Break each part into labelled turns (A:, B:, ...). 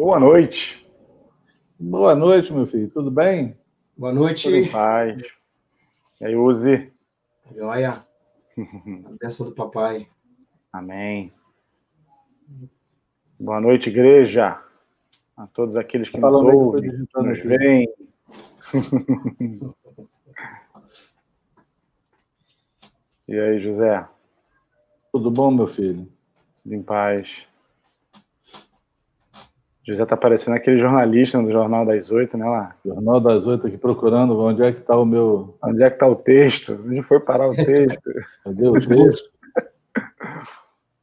A: Boa noite.
B: Boa noite, meu filho. Tudo bem?
C: Boa noite.
A: Tudo em paz. E aí, Uzi?
C: Joia. A bênção do papai.
A: Amém. Boa noite, igreja. A todos aqueles que nos
B: Falando aí,
A: ouvem, que nos veem. E aí, José?
B: Tudo bom, meu filho?
A: Tudo em paz. José tá parecendo aquele jornalista do Jornal das Oito, né? Lá.
B: Jornal das Oito aqui procurando onde é que está o meu.
A: Onde é que tá o texto? Onde foi parar o texto?
B: Cadê o texto?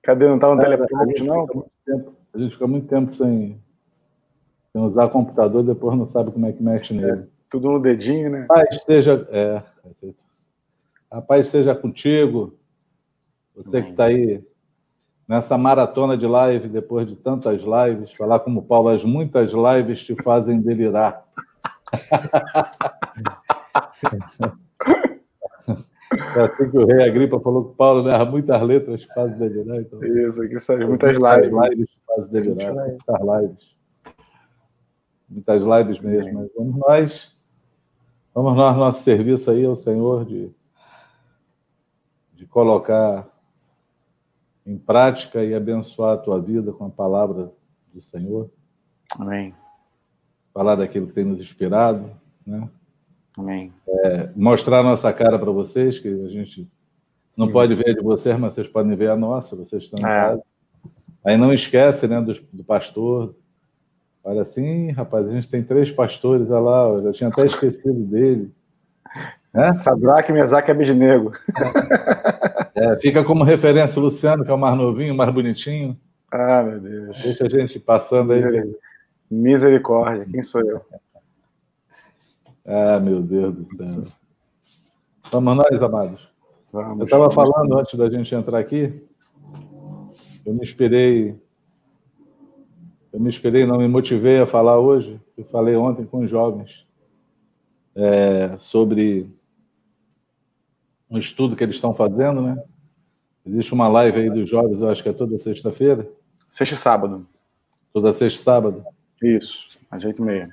A: Cadê? Não tá no
B: É,
A: teleprompter, não?
B: A gente fica muito tempo- sem, sem usar computador, depois não sabe como é que mexe nele.
A: Tudo no dedinho, né?
B: Paz esteja. É, a paz esteja contigo. Você que está aí nessa maratona de live, depois de tantas lives, falar como Paulo, as muitas lives te fazem delirar. É assim que o rei Agripa falou que Paulo, né? Muitas letras te fazem delirar. Então,
A: Isso, aqui são muitas lives.
B: lives te fazem delirar. Muitas lives. Muitas lives mesmo. Mas vamos nós. Vamos nós, nosso serviço aí ao Senhor de, de colocar em prática e abençoar a tua vida com a palavra do Senhor,
A: Amém.
B: falar daquilo que tem nos inspirado, né?
A: Amém.
B: mostrar a nossa cara para vocês, que a gente não pode ver a de vocês, mas vocês podem ver a nossa, vocês estão em
A: É.
B: casa. Aí não esquece, né, do, do pastor. Olha assim, rapaz, a gente tem três pastores, olha lá, eu já tinha até esquecido dele. Né?
A: Sadraque, Mesaque e Abednego.
B: É, fica como referência o Luciano, que é o mais novinho, o mais bonitinho.
A: Ah, meu Deus.
B: Deixa a gente passando aí.
A: Misericórdia. Quem sou eu?
B: Ah, meu Deus do céu. Vamos nós, amados.
A: Vamos.
B: Eu estava falando antes da gente entrar aqui, eu me inspirei, eu me inspirei, não me motivei a falar hoje, eu falei ontem com os jovens é, sobre um estudo que eles estão fazendo, né? Existe uma live aí dos jovens, eu acho que é toda sexta-feira,
A: Sexta e sábado.
B: toda sexta e sábado,
A: Isso. Às oito e meia.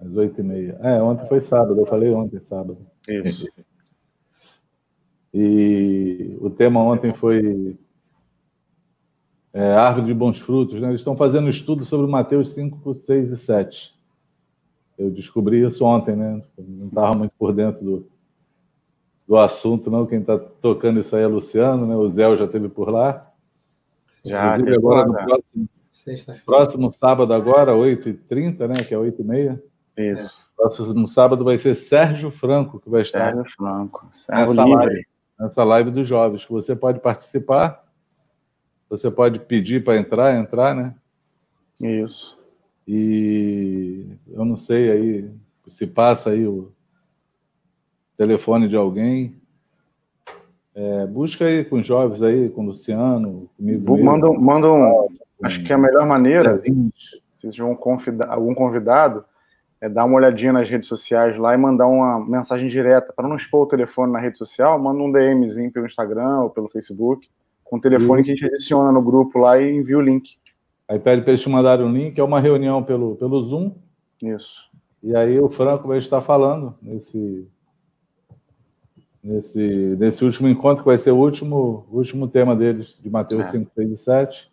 B: às oito e meia. É, ontem foi sábado, eu falei ontem sábado.
A: Isso.
B: E o tema ontem foi é, Árvore de Bons Frutos. Né? Eles estão fazendo um estudo sobre Mateus 5, 6 e 7. Eu descobri isso ontem, né? Não estava muito por dentro do, do assunto, não. Quem está tocando isso aí é Luciano, né? O Zé já esteve por lá.
A: Já,
B: Inclusive, agora no próximo, próximo sábado, agora, 8h30, né? Que é 8h30.
A: Isso.
B: Próximo sábado vai ser Sérgio Franco que vai estar
A: Sérgio Franco. Sérgio
B: Nessa
A: Livre.
B: live. nessa live dos jovens, que você pode participar, você pode pedir para entrar, entrar, né?
A: Isso.
B: E eu não sei aí se passa aí o telefone de alguém. É, busca aí com os jovens aí, com o Luciano, comigo.
A: Manda, um- manda um. Acho que a melhor maneira, se tiver um convida- algum convidado, é dar uma olhadinha nas redes sociais lá e mandar uma mensagem direta. Para não expor o telefone na rede social, manda um DMzinho pelo Instagram ou pelo Facebook, com o telefone que a gente adiciona no grupo lá e envia o link.
B: Aí pede para eles te mandarem um link, é uma reunião pelo, pelo Zoom,
A: Isso.
B: E aí o Franco vai estar falando nesse, nesse, nesse último encontro, que vai ser o último, último tema deles, de Mateus
A: É.
B: 5, 6 e 7.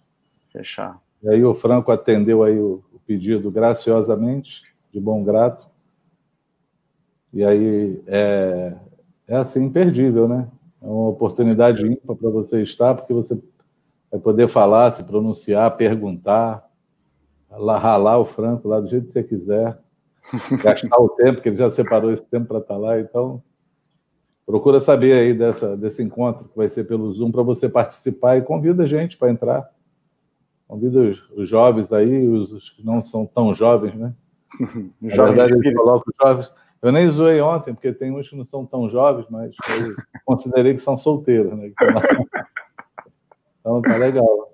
A: Fechar.
B: E aí o Franco atendeu aí o, o pedido graciosamente, de bom grato. E aí é, é assim, imperdível, né? É uma oportunidade ímpar para você estar, porque você vai poder falar, se pronunciar, perguntar, ralar o Franco lá do jeito que você quiser, gastar o tempo, que ele já separou esse tempo para estar lá. Então, procura saber aí dessa, desse encontro que vai ser pelo Zoom para você participar e convida a gente para entrar. Convida os, os jovens aí, os, os que não são tão jovens, né? Na verdade, colocam os jovens. Eu nem zoei ontem, porque tem uns que não são tão jovens, mas eu considerei que são solteiros, né? lá. Então tá legal.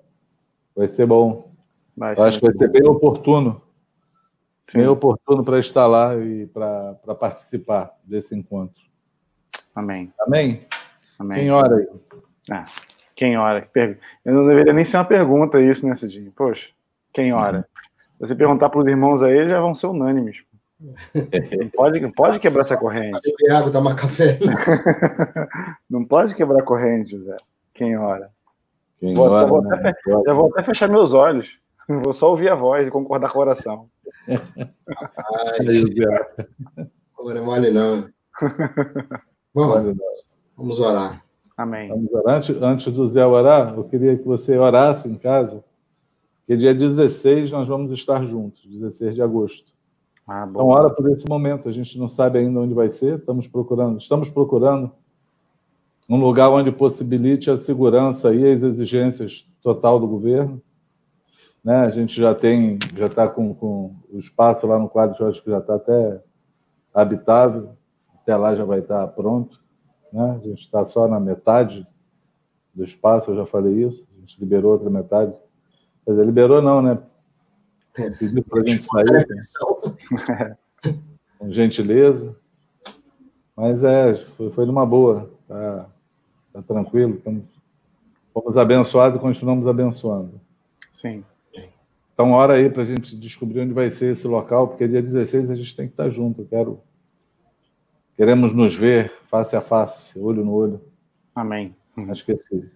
B: Vai ser bom.
A: Vai
B: Eu acho que vai ser bem oportuno,
A: Sim.
B: bem oportuno para estar lá e para participar desse encontro.
A: Amém.
B: Amém?
A: Amém.
B: Quem ora aí?
A: Ah, quem ora? Eu não deveria nem ser uma pergunta isso nesse dia. Poxa, quem ora? você perguntar para os irmãos aí, já vão ser unânimes. Não pode, não pode quebrar essa corrente.
C: água, tomar café.
A: não pode quebrar corrente, Zé. Quem ora?
B: Quem
A: Vou,
B: ora,
A: vou
B: né?
A: até fe- já vou até fechar meus olhos. Vou só ouvir a voz e concordar com a oração.
C: Ai,
B: Aí, Zé,
C: não é mole não.
B: Olha,
C: vamos orar.
A: Amém.
B: Vamos orar. Antes, antes do Zé orar, eu queria que você orasse em casa, porque dia 16 nós vamos estar juntos, 16 de agosto.
A: Ah,
B: Então, ora por esse momento. A gente não sabe ainda onde vai ser. Estamos procurando, estamos procurando um lugar onde possibilite a segurança e as exigências total do governo. Né? A gente já tem, já está com, com o espaço lá no quadro, eu acho que já está até habitável. Até lá já vai estar pronto. Né? A gente está só na metade do espaço, eu já falei isso. A gente liberou outra metade. Quer dizer, liberou não, né? Pediu para a gente sair com gentileza. Mas é, foi, foi numa boa. Tá, tá tranquilo. Estamos, fomos abençoados e continuamos abençoando.
A: Sim.
B: Então, hora aí para a gente descobrir onde vai ser esse local, porque dia 16 a gente tem que estar junto. Eu quero, queremos nos ver face a face, olho no olho.
A: Amém.
B: Acho que esse,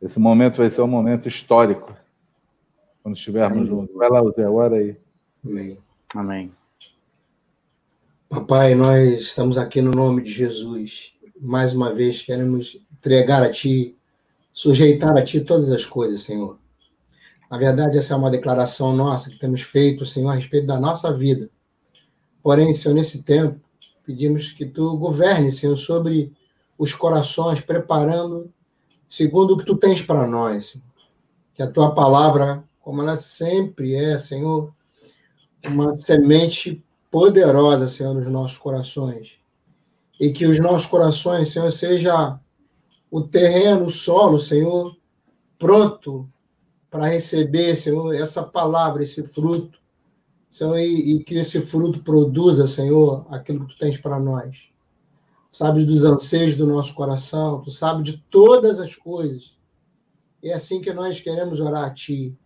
B: esse momento vai ser um momento histórico, quando estivermos juntos. Vai lá, Zé, hora aí.
C: Amém.
A: Amém.
C: Papai, nós estamos aqui no nome de Jesus. Mais uma vez queremos entregar a Ti, sujeitar a Ti todas as coisas, Senhor. Na verdade, essa é uma declaração nossa que temos feito, Senhor, a respeito da nossa vida. Porém, Senhor, nesse tempo, pedimos que Tu governe, Senhor, sobre os corações, preparando segundo o que Tu tens para nós. Que a Tua palavra, como ela sempre é, Senhor, uma semente poderosa, Senhor, nos nossos corações. E que os nossos corações, Senhor, seja o terreno, o solo, Senhor, pronto para receber, Senhor, essa palavra, esse fruto, Senhor, e, que esse fruto produza, Senhor, aquilo que tu tens para nós. Tu sabes dos anseios do nosso coração, tu sabes de todas as coisas. E é assim que nós queremos orar a ti.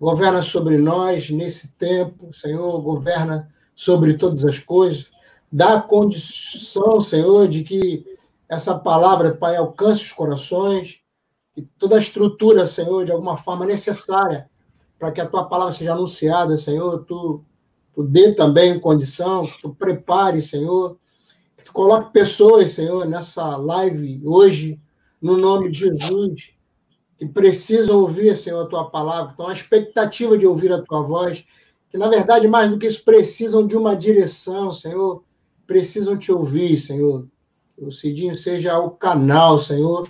C: Governa sobre nós nesse tempo, Senhor, governa sobre todas as coisas. Dá condição, Senhor, de que essa palavra, Pai, alcance os corações, que toda a estrutura, Senhor, de alguma forma necessária para que a tua palavra seja anunciada, Senhor, tu, tu dê também condição, que tu prepare, Senhor, que tu coloque pessoas, Senhor, nessa live hoje, no nome de Jesus, que precisam ouvir, Senhor, a tua palavra, que estão expectativa de ouvir a tua voz, que, na verdade, mais do que isso, precisam de uma direção, Senhor, precisam te ouvir, Senhor. Que o Cidinho seja o canal, Senhor,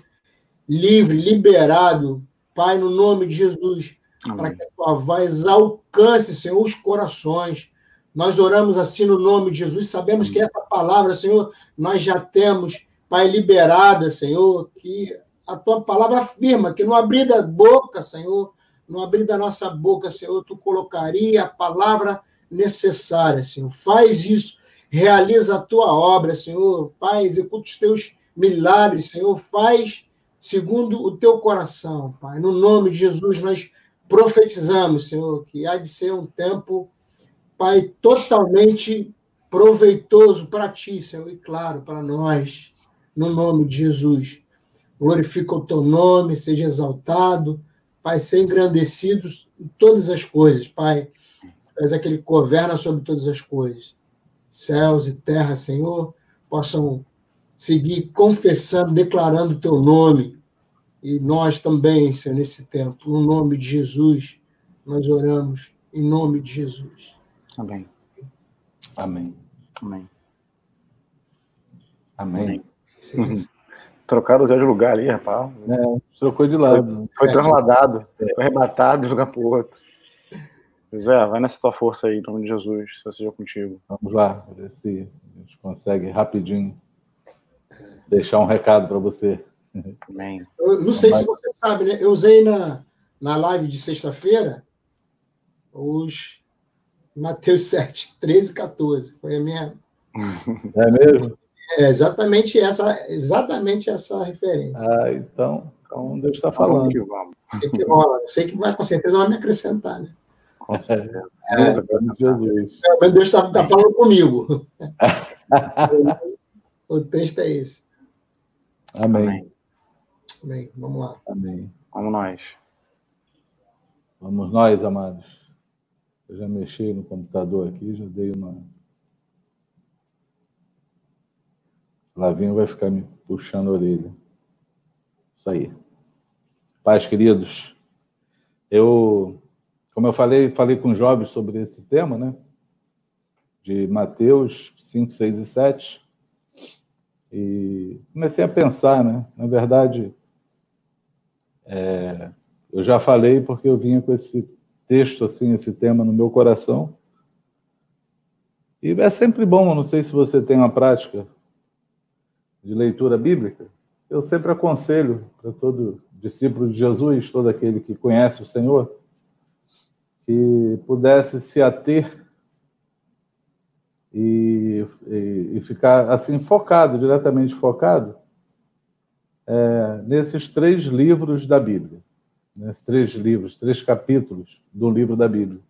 C: livre, liberado, Pai, no nome de Jesus, para
A: Amém.
C: que a tua voz alcance, Senhor, os corações. Nós oramos assim no nome de Jesus, sabemos que essa palavra, Senhor, nós já temos, Pai, liberada, Senhor, que a tua palavra afirma que no abrir da boca, Senhor, no abrir da nossa boca, Senhor, tu colocaria a palavra necessária, Senhor. Faz isso, realiza a tua obra, Senhor. Pai, executa os teus milagres, Senhor. Faz segundo o teu coração, Pai. No nome de Jesus, nós profetizamos, Senhor, que há de ser um tempo, Pai, totalmente proveitoso para ti, Senhor, e claro, para nós, no nome de Jesus. Glorifica o teu nome, seja exaltado, Pai, ser engrandecido em todas as coisas, Pai. És aquele que governa sobre todas as coisas. Céus e terra, Senhor, possam seguir confessando, declarando o teu nome. E nós também, Senhor, nesse tempo, no nome de Jesus, nós oramos, em nome de Jesus.
A: Amém.
B: Amém.
A: Amém.
B: Amém.
A: Uhum. Trocaram o Zé de lugar ali, rapaz.
B: É, trocou de lado.
A: Foi transladado, foi arrebatado de um lugar para o outro. Zé, vai nessa tua força aí, em nome de Jesus, se eu seja contigo.
B: Vamos lá, ver se a gente consegue rapidinho deixar um recado para você.
A: Amém.
C: Eu não sei se você sabe, né? Eu usei na, na live de sexta-feira os Mateus 7, 13 e 14. Foi a minha.
B: É mesmo?
C: É exatamente essa, exatamente essa referência.
B: Ah, então, então Deus está falando.
A: que vamos.
C: Que, rola? Eu sei que vai, com certeza vai me acrescentar, né?
A: Com certeza.
C: É, Jesus. É, Deus está tá falando comigo. o texto é esse.
B: Amém.
C: Amém. Vamos lá.
B: Amém.
A: Vamos nós.
B: Vamos nós, amados. Eu já mexi no computador aqui, já dei uma. Lavinho vai ficar me puxando a orelha. Isso aí. Pais queridos, eu, como eu falei, falei com jovens sobre esse tema, né? De Mateus 5, 6 e 7. E comecei a pensar, né? Na verdade, é, eu já falei porque eu vinha com esse texto, assim, esse tema no meu coração. E é sempre bom, não sei se você tem uma prática de leitura bíblica, eu sempre aconselho para todo discípulo de Jesus, todo aquele que conhece o Senhor, que pudesse se ater e, e, e ficar assim focado, diretamente focado, é, nesses três livros da Bíblia, nesses três livros, três capítulos do livro da Bíblia,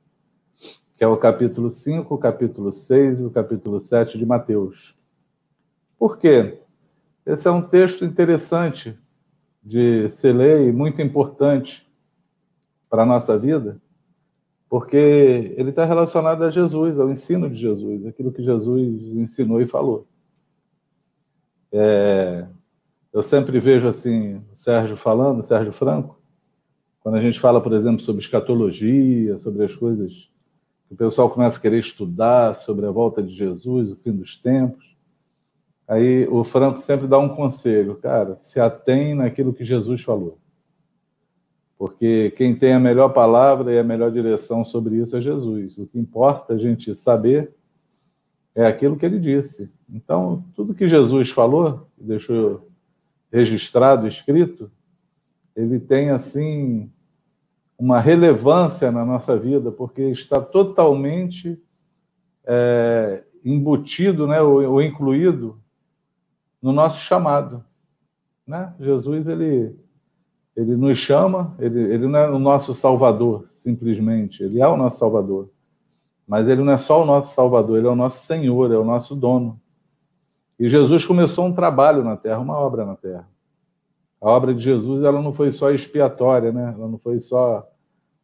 B: que é o capítulo 5, o capítulo 6 e o capítulo 7 de Mateus. Por quê? Esse é um texto interessante de se ler e muito importante para a nossa vida, porque ele está relacionado a Jesus, ao ensino de Jesus, aquilo que Jesus ensinou e falou. É, eu sempre vejo assim o Sérgio falando, o Sérgio Franco, quando a gente fala, por exemplo, sobre escatologia, sobre as coisas que o pessoal começa a querer estudar sobre a volta de Jesus, o fim dos tempos. Aí o Franco sempre dá um conselho, cara, se atém naquilo que Jesus falou. Porque quem tem a melhor palavra e a melhor direção sobre isso é Jesus. O que importa a gente saber é aquilo que ele disse. Então, tudo que Jesus falou, deixou registrado, escrito, ele tem assim uma relevância na nossa vida, porque está totalmente é, embutido, né, ou, ou incluído no nosso chamado. Né? Jesus, ele, ele nos chama, ele, ele não é o nosso Salvador, simplesmente, ele é o nosso Salvador. Mas ele não é só o nosso Salvador, ele é o nosso Senhor, é o nosso dono. E Jesus começou um trabalho na terra, uma obra na terra. A obra de Jesus ela não foi só expiatória, né? ela não foi só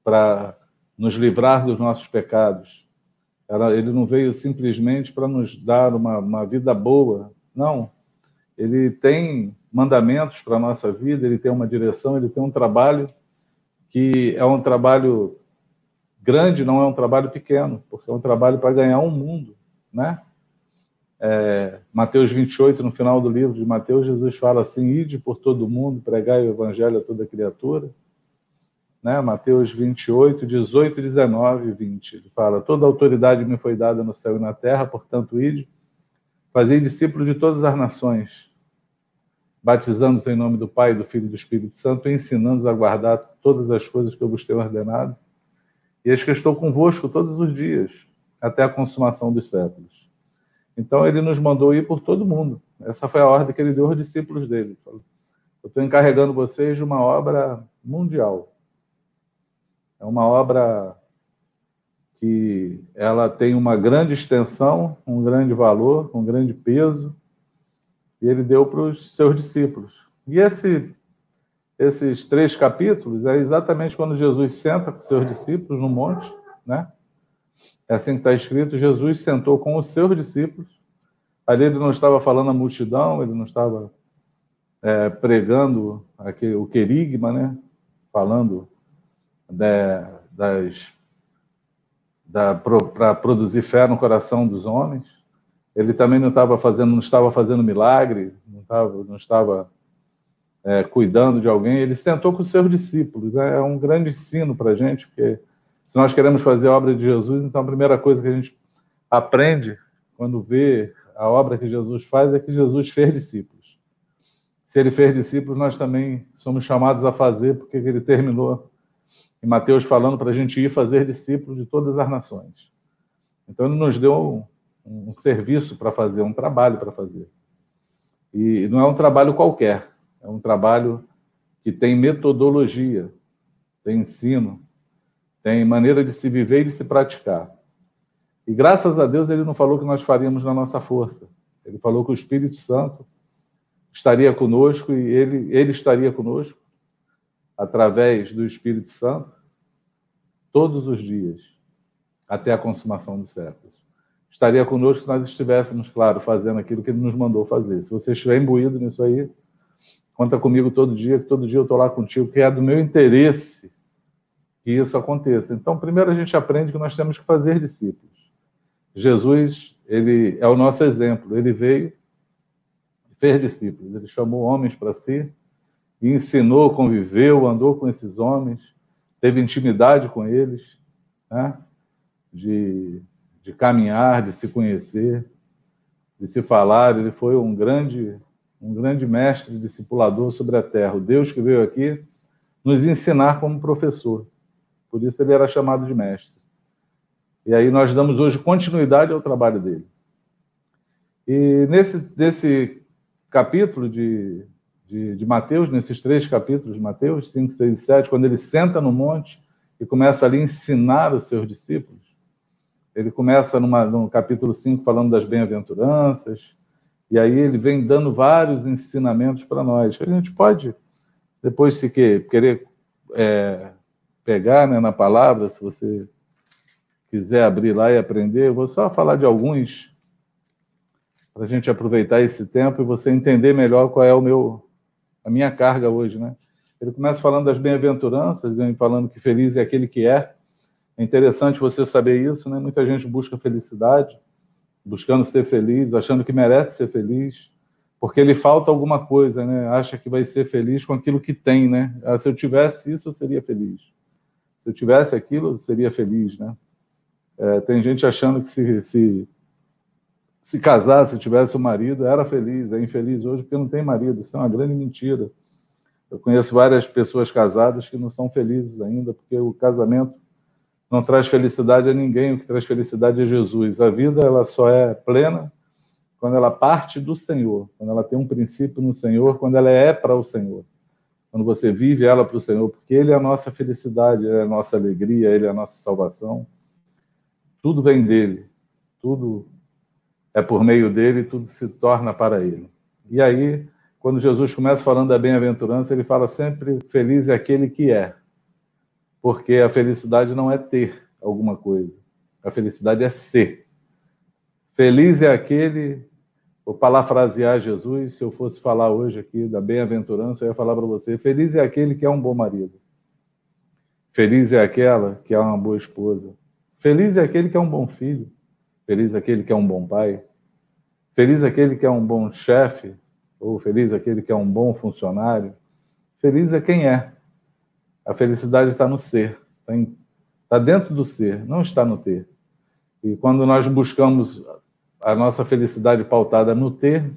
B: para nos livrar dos nossos pecados. Ela, ele não veio simplesmente para nos dar uma, uma vida boa. Não ele tem mandamentos para a nossa vida, ele tem uma direção, ele tem um trabalho que é um trabalho grande, não é um trabalho pequeno, porque é um trabalho para ganhar um mundo, né? É, Mateus 28, no final do livro de Mateus, Jesus fala assim: ide por todo mundo, pregai o evangelho a toda criatura. Né? Mateus 28, 18, 19 e 20. Ele fala: toda autoridade me foi dada no céu e na terra, portanto, ide, fazei discípulos de todas as nações batizando-os em nome do Pai, do Filho e do Espírito Santo, ensinando-os a guardar todas as coisas que eu vos tenho ordenado. E eis que estou convosco todos os dias, até a consumação dos séculos. Então, ele nos mandou ir por todo mundo. Essa foi a ordem que ele deu aos discípulos dele. Eu estou encarregando vocês de uma obra mundial. É uma obra que ela tem uma grande extensão, um grande valor, um grande peso, e ele deu para os seus discípulos. E esse, esses três capítulos é exatamente quando Jesus senta com seus discípulos no monte, né? É assim que está escrito: Jesus sentou com os seus discípulos. Ali ele não estava falando a multidão, ele não estava é, pregando aqui, o querigma, né? Falando de, das da, para produzir fé no coração dos homens. Ele também não estava fazendo, não estava fazendo milagre, não estava, não estava é, cuidando de alguém. Ele sentou com os seus discípulos. É, é um grande ensino para a gente, porque se nós queremos fazer a obra de Jesus, então a primeira coisa que a gente aprende quando vê a obra que Jesus faz é que Jesus fez discípulos. Se ele fez discípulos, nós também somos chamados a fazer, porque ele terminou em Mateus falando para a gente ir fazer discípulos de todas as nações. Então ele nos deu um serviço para fazer, um trabalho para fazer. E não é um trabalho qualquer, é um trabalho que tem metodologia, tem ensino, tem maneira de se viver e de se praticar. E graças a Deus ele não falou que nós faríamos na nossa força. Ele falou que o Espírito Santo estaria conosco e ele, ele estaria conosco através do Espírito Santo todos os dias até a consumação dos séculos. Estaria conosco se nós estivéssemos, claro, fazendo aquilo que ele nos mandou fazer. Se você estiver imbuído nisso aí, conta comigo todo dia, que todo dia eu estou lá contigo, que é do meu interesse que isso aconteça. Então, primeiro a gente aprende que nós temos que fazer discípulos. Jesus, ele é o nosso exemplo. Ele veio fez discípulos. Ele chamou homens para si e ensinou, conviveu, andou com esses homens, teve intimidade com eles, né? de, de caminhar, de se conhecer, de se falar. Ele foi um grande, um grande mestre discipulador sobre a terra. O Deus que veio aqui nos ensinar como professor. Por isso ele era chamado de mestre. E aí nós damos hoje continuidade ao trabalho dele. E nesse, nesse capítulo de, de, de, Mateus, nesses três capítulos de Mateus, 5, 6 e 7, quando ele senta no monte e começa ali a ensinar os seus discípulos, ele começa numa, no capítulo 5 falando das bem-aventuranças, e aí ele vem dando vários ensinamentos para nós. A gente pode, depois, se querer é, pegar né, na palavra, se você quiser abrir lá e aprender, eu vou só falar de alguns para a gente aproveitar esse tempo e você entender melhor qual é o meu a minha carga hoje, né? Ele começa falando das bem-aventuranças, falando que feliz é aquele que é. É interessante você saber isso, né? Muita gente busca felicidade, buscando ser feliz, achando que merece ser feliz, porque lhe falta alguma coisa, né? Acha que vai ser feliz com aquilo que tem, né? Ah, se eu tivesse isso, eu seria feliz. Se eu tivesse aquilo, eu seria feliz, né? É, tem gente achando que se, se, se casasse, tivesse um marido, era feliz, é infeliz hoje porque não tem marido. Isso é uma grande mentira. Eu conheço várias pessoas casadas que não são felizes ainda, porque o casamento não traz felicidade a ninguém, o que traz felicidade é Jesus. A vida ela só é plena quando ela parte do Senhor, quando ela tem um princípio no Senhor, quando ela é para o Senhor quando você vive ela para o Senhor, porque Ele é a nossa felicidade, Ele é a nossa alegria, Ele é a nossa salvação. Tudo vem dele, tudo é por meio dele, tudo se torna para Ele. E aí, quando Jesus começa falando da bem-aventurança, ele fala sempre: feliz é aquele que é, porque a felicidade não é ter alguma coisa, a felicidade é ser. Feliz é aquele Vou parafrasear Jesus, se eu fosse falar hoje aqui da bem-aventurança, eu ia falar para você: feliz é aquele que é um bom marido. Feliz é aquela que é uma boa esposa. Feliz é aquele que é um bom filho. Feliz é aquele que é um bom pai. Feliz é aquele que é um bom chefe. Ou feliz é aquele que é um bom funcionário. Feliz é quem é. A felicidade está no ser, está, em, está dentro do ser, não está no ter. E quando nós buscamos a nossa felicidade pautada no ter,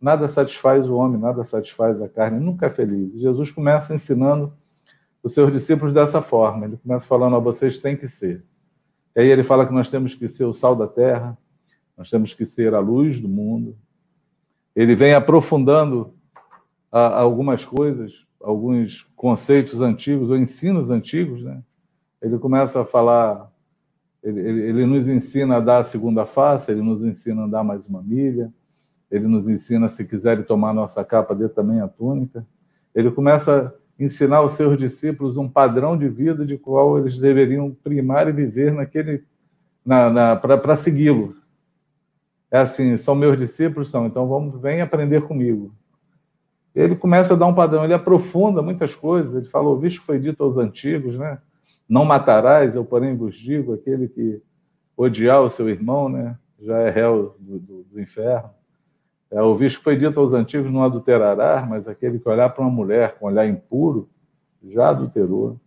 B: nada satisfaz o homem, nada satisfaz a carne, nunca é feliz. Jesus começa ensinando os seus discípulos dessa forma. Ele começa falando a vocês têm que ser. E aí ele fala que nós temos que ser o sal da terra, nós temos que ser a luz do mundo. Ele vem aprofundando a, algumas coisas, alguns conceitos antigos ou ensinos antigos, né? Ele começa a falar ele, ele, ele, nos ensina a dar a segunda face, ele nos ensina a andar mais uma milha, ele nos ensina, se quiserem tomar nossa capa, dê também a túnica. Ele começa a ensinar aos seus discípulos um padrão de vida de qual eles deveriam primar e viver naquele, na, na para segui-lo. É assim, são meus discípulos, são, então vamos, vem aprender comigo. Ele começa a dar um padrão, ele aprofunda muitas coisas, ele falou, visto que foi dito aos antigos, né? Não matarás, eu porém vos digo, aquele que odiar o seu irmão, né, já é réu do, do, do inferno. É, o visto foi dito aos antigos, não adulterará, mas aquele que olhar para uma mulher com olhar impuro, já adulterou.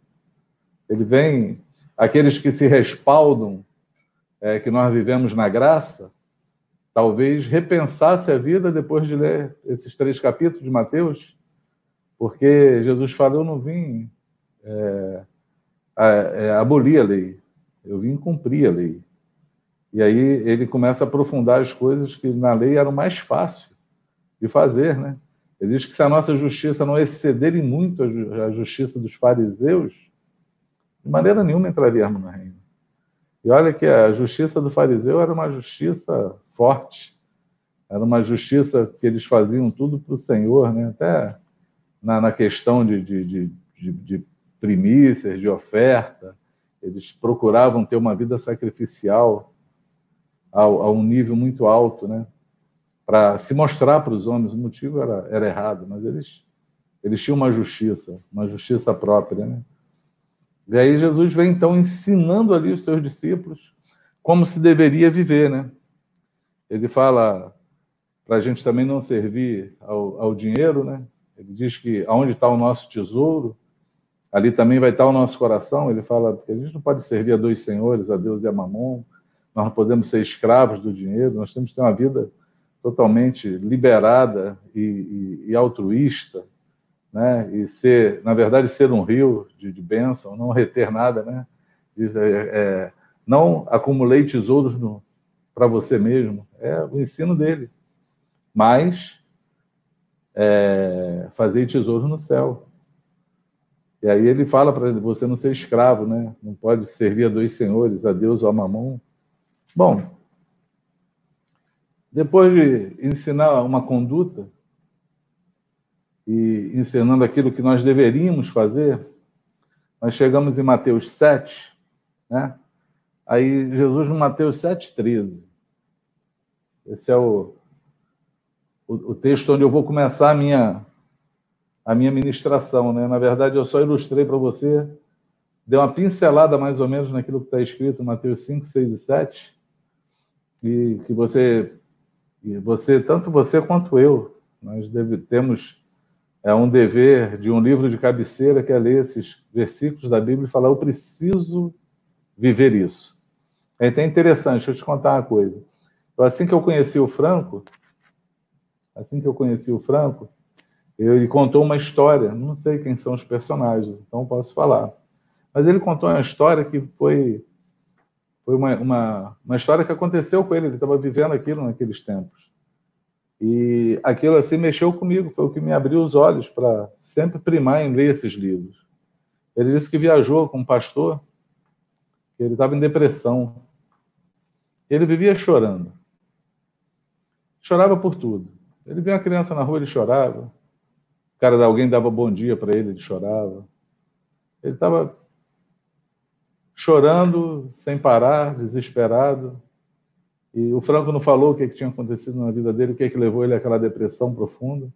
B: Ele vem, aqueles que se respaldam, é, que nós vivemos na graça, talvez repensasse a vida depois de ler esses três capítulos de Mateus, porque Jesus fala: Eu não vim é, é, abolir a lei, eu vim cumprir a lei. E aí ele começa a aprofundar as coisas que na lei eram mais fácil de fazer, né? Ele diz que se a nossa justiça não exceder em muito a justiça dos fariseus, de maneira nenhuma entraríamos no reino. E olha que a justiça do fariseu era uma justiça forte, era uma justiça que eles faziam tudo para o Senhor, né? até na, na questão de, de, de, de, primícias, de oferta, eles procuravam ter uma vida sacrificial a, a um nível muito alto, né? para se mostrar para os homens. O motivo era, era errado, mas eles, eles tinham uma justiça, uma justiça própria. Né? E aí Jesus vem então ensinando ali os seus discípulos como se deveria viver, né? Ele fala para a gente também não servir ao, ao, dinheiro, né? Ele diz que aonde está o nosso tesouro, ali também vai estar o nosso coração. Ele fala que a gente não pode servir a dois senhores, a Deus e a Mamon. Nós não podemos ser escravos do dinheiro. Nós temos que ter uma vida totalmente liberada e, e, e altruísta, né? E ser, na verdade, ser um rio de, de bênção, não reter nada, né? Diz, é, é, não acumulei tesouros para você mesmo. É o ensino dele. Mas é, fazer tesouros no céu. E aí ele fala para você não ser escravo, né? Não pode servir a dois senhores, a Deus ou a Mamon. Bom, depois de ensinar uma conduta, e ensinando aquilo que nós deveríamos fazer, nós chegamos em Mateus 7, né? Aí Jesus no Mateus 7,13. Esse é o, o, o, texto onde eu vou começar a minha, a minha ministração, né? Na verdade, eu só ilustrei para você, dei uma pincelada mais ou menos naquilo que está escrito em Mateus 5, 6 e 7, e que você, e você tanto você quanto eu, nós deve, temos é um dever de um livro de cabeceira que é ler esses versículos da Bíblia e falar: eu preciso viver isso. É até interessante, deixa eu te contar uma coisa. Então, assim que eu conheci o Franco, assim que eu conheci o Franco, ele contou uma história, não sei quem são os personagens, então posso falar. Mas ele contou uma história que foi, foi uma, uma, uma história que aconteceu com ele, ele estava vivendo aquilo naqueles tempos. E aquilo assim mexeu comigo, foi o que me abriu os olhos para sempre primar em ler esses livros. Ele disse que viajou com um pastor, que ele estava em depressão. Ele vivia chorando. Chorava por tudo. Ele via uma criança na rua, ele chorava. O cara, alguém dava bom dia para ele, ele chorava. Ele estava chorando sem parar, desesperado. E o Franco não falou o que, que tinha acontecido na vida dele, o que, que levou ele àquela depressão profunda.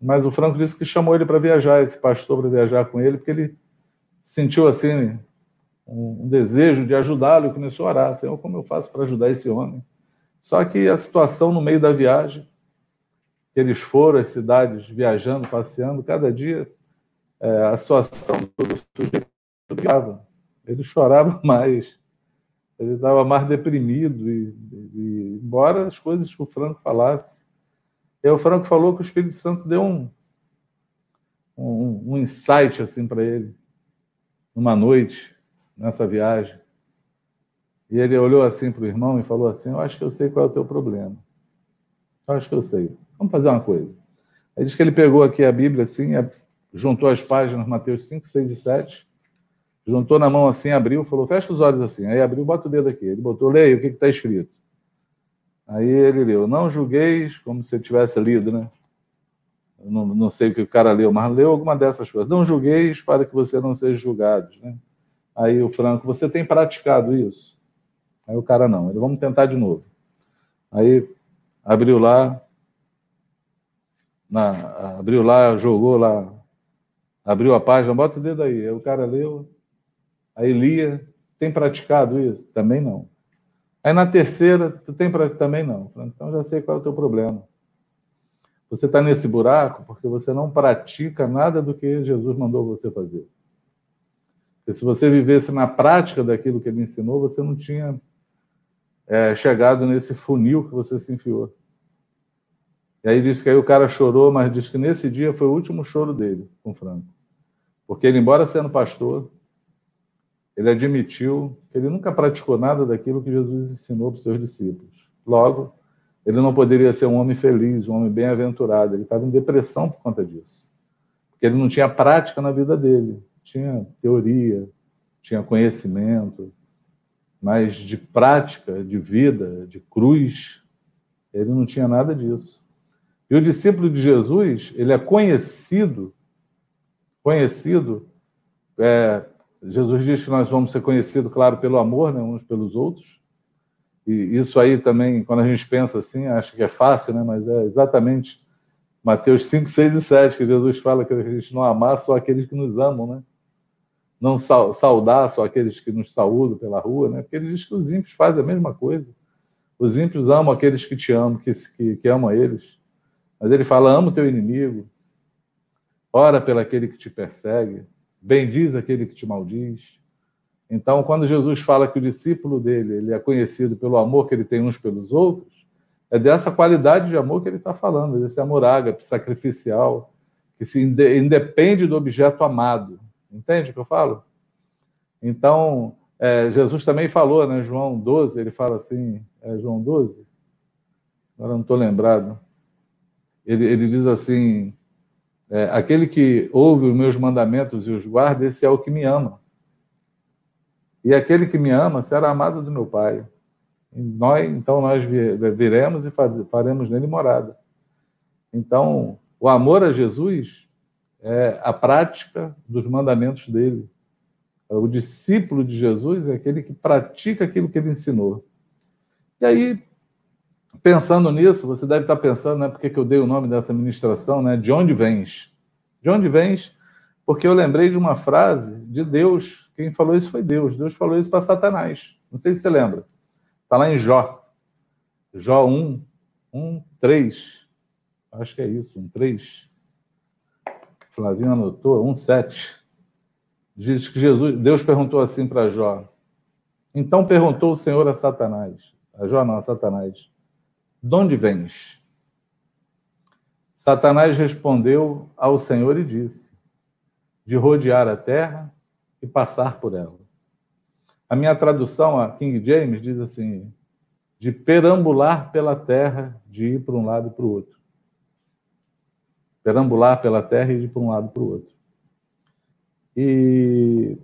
B: Mas o Franco disse que chamou ele para viajar, esse pastor para viajar com ele, porque ele sentiu assim um desejo de ajudá-lo e começou a orar. Senhor, como eu faço para ajudar esse homem? Só que a situação no meio da viagem, que eles foram às cidades viajando, passeando, cada dia é, a situação do sujeito ele chorava mais ele estava mais deprimido, e, e, embora as coisas que o Franco falasse. E o Franco falou que o Espírito Santo deu um, um, um insight assim para ele, numa noite, nessa viagem. E ele olhou assim para o irmão e falou assim: Eu acho que eu sei qual é o teu problema. Eu acho que eu sei. Vamos fazer uma coisa. Aí diz que ele pegou aqui a Bíblia assim, juntou as páginas, Mateus 5, 6 e 7, juntou na mão assim, abriu, falou, fecha os olhos assim. Aí abriu, bota o dedo aqui. Ele botou, leia o que está escrito. Aí ele leu, não julgueis, como se tivesse lido, né? não, não sei o que o cara leu, mas leu alguma dessas coisas. Não julgueis para que você não seja julgado. Né? Aí o Franco, você tem praticado isso? Aí o cara, não. Ele, vamos tentar de novo. Aí abriu lá, na, abriu lá, jogou lá, abriu a página, bota o dedo aí. Aí o cara leu, a Elia tem praticado isso? Também não. Aí na terceira, tu tem praticado? Também não. Então já sei qual é o teu problema. Você está nesse buraco porque você não pratica nada do que Jesus mandou você fazer. Porque se você vivesse na prática daquilo que ele ensinou, você não tinha é, chegado nesse funil que você se enfiou. E aí diz que aí o cara chorou, mas diz que nesse dia foi o último choro dele com Franco. Porque ele, embora sendo pastor, ele admitiu que ele nunca praticou nada daquilo que Jesus ensinou para os seus discípulos. Logo, ele não poderia ser um homem feliz, um homem bem-aventurado. Ele estava em depressão por conta disso. Porque ele não tinha prática na vida dele. Tinha teoria, tinha conhecimento, mas de prática, de vida, de cruz, ele não tinha nada disso. E o discípulo de Jesus, ele é conhecido, conhecido, é, Jesus diz que nós vamos ser conhecidos, claro, pelo amor, né, uns pelos outros. E isso aí também, quando a gente pensa assim, acha que é fácil, né, mas é exatamente Mateus 5, 6 e 7, que Jesus fala que a gente não amar só aqueles que nos amam, né? Não saudar só aqueles que nos saúdam pela rua, né? Porque ele diz que os ímpios fazem a mesma coisa. Os ímpios amam aqueles que te amam, que, que, que amam eles. Mas ele fala: ama o teu inimigo, ora pelo aquele que te persegue, bendiz aquele que te maldiz. Então, quando Jesus fala que o discípulo dele ele é conhecido pelo amor que ele tem uns pelos outros, é dessa qualidade de amor que ele está falando, desse amor ágape, sacrificial, que se independe do objeto amado. Entende o que eu falo? Então, é, Jesus também falou, né? João 12, ele fala assim, é João 12? Agora não estou lembrado. Ele, ele diz assim: é, aquele que ouve os meus mandamentos e os guarda, esse é o que me ama. E aquele que me ama será amado do meu Pai. E nós, então nós viremos e faremos nele morada. Então, o amor a Jesus é a prática dos mandamentos dele. O discípulo de Jesus é aquele que pratica aquilo que ele ensinou. E aí, pensando nisso, você deve estar pensando, né, por que eu dei o nome dessa ministração, né, de onde vens? De onde vens? Porque eu lembrei de uma frase de Deus, quem falou isso foi Deus. Deus falou isso para Satanás. Não sei se você lembra. Está lá em Jó. Jó 1, 1, 3. Acho que é isso, 1, 3. Flavinho anotou, 1,7. Diz que Jesus, Deus perguntou assim para Jó. Então perguntou o Senhor a Satanás, a Jó não, a Satanás, de onde vens? Satanás respondeu ao Senhor e disse, de rodear a terra e passar por ela. A minha tradução, a King James, diz assim, de perambular pela terra, de ir para um lado e para o outro perambular pela terra e ir para um lado para o outro. E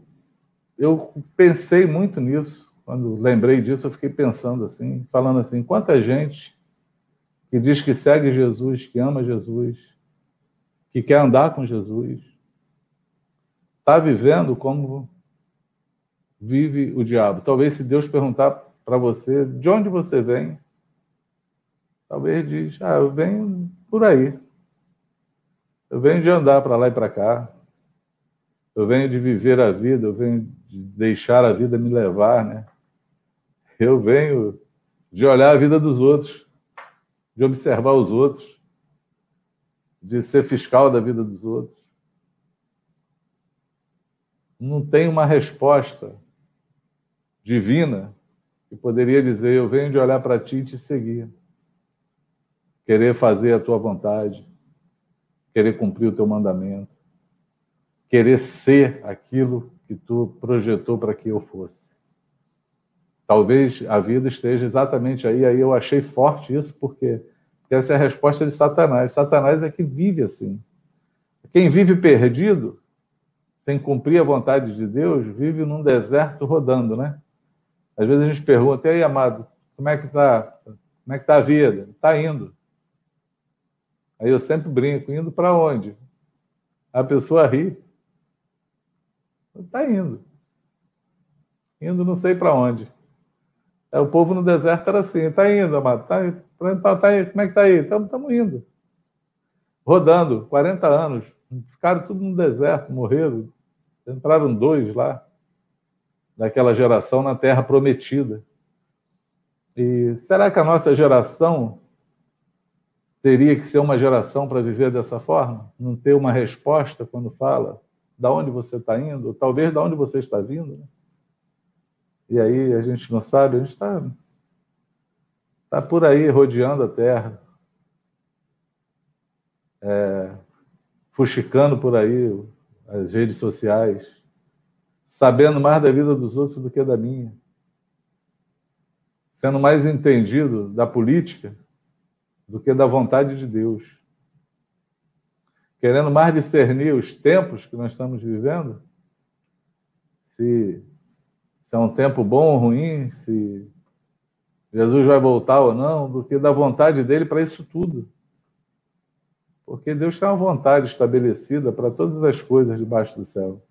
B: eu pensei muito nisso, quando lembrei disso, eu fiquei pensando assim, falando assim, quanta gente que diz que segue Jesus, que ama Jesus, que quer andar com Jesus, está vivendo como vive o diabo. Talvez se Deus perguntar para você de onde você vem, talvez diz, ah, eu venho por aí. Eu venho de andar para lá e para cá. Eu venho de viver a vida, eu venho de deixar a vida me levar, né? Eu venho de olhar a vida dos outros, de observar os outros, de ser fiscal da vida dos outros. Não tem uma resposta divina que poderia dizer: Eu venho de olhar para ti e te seguir, querer fazer a tua vontade querer cumprir o teu mandamento, querer ser aquilo que tu projetou para que eu fosse. Talvez a vida esteja exatamente aí, aí eu achei forte isso, porque, essa é a resposta de Satanás. Satanás é que vive assim. Quem vive perdido, sem cumprir a vontade de Deus, vive num deserto rodando, né? Às vezes a gente pergunta, e aí, amado, como é que está? Como é que está a vida? Está indo. Aí eu sempre brinco, indo para onde? A pessoa ri. Está indo. Indo não sei para onde. É, o povo no deserto era assim, está indo, amado. Tá, tá, tá, como é que está aí? Estamos indo. Rodando, 40 anos. Ficaram tudo no deserto, morreram. Entraram dois lá, daquela geração na Terra Prometida. E será que a nossa geração teria que ser uma geração para viver dessa forma? Não ter uma resposta quando fala da onde você está indo, talvez da onde você está vindo. Né? E aí a gente não sabe, a gente está tá por aí rodeando a terra, é, fuxicando por aí as redes sociais, sabendo mais da vida dos outros do que da minha, sendo mais entendido da política do que da vontade de Deus. Querendo mais discernir os tempos que nós estamos vivendo, se, se é um tempo bom ou ruim, se Jesus vai voltar ou não, do que da vontade dele para isso tudo. Porque Deus tem uma vontade estabelecida para todas as coisas debaixo do céu.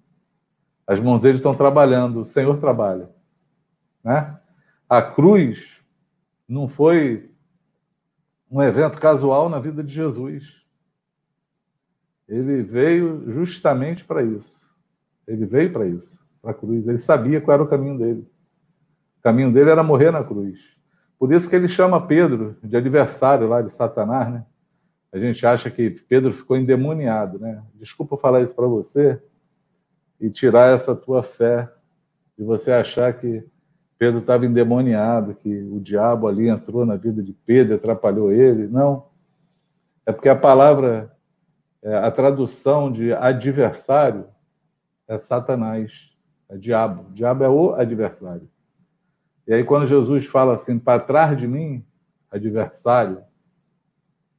B: As mãos dele estão trabalhando, o Senhor trabalha. Né? A cruz não foi um evento casual na vida de Jesus. Ele veio justamente para isso. Ele veio para isso, para a cruz. Ele sabia qual era o caminho dele. O caminho dele era morrer na cruz. Por isso que ele chama Pedro de adversário lá de Satanás, né? A gente acha que Pedro ficou endemoniado, né? Desculpa falar isso para você e tirar essa tua fé de você achar que Pedro estava endemoniado, que o diabo ali entrou na vida de Pedro, atrapalhou ele. Não. É porque a palavra, é, a tradução de adversário é Satanás, é diabo. O diabo é o adversário. E aí, quando Jesus fala assim, para trás de mim, adversário,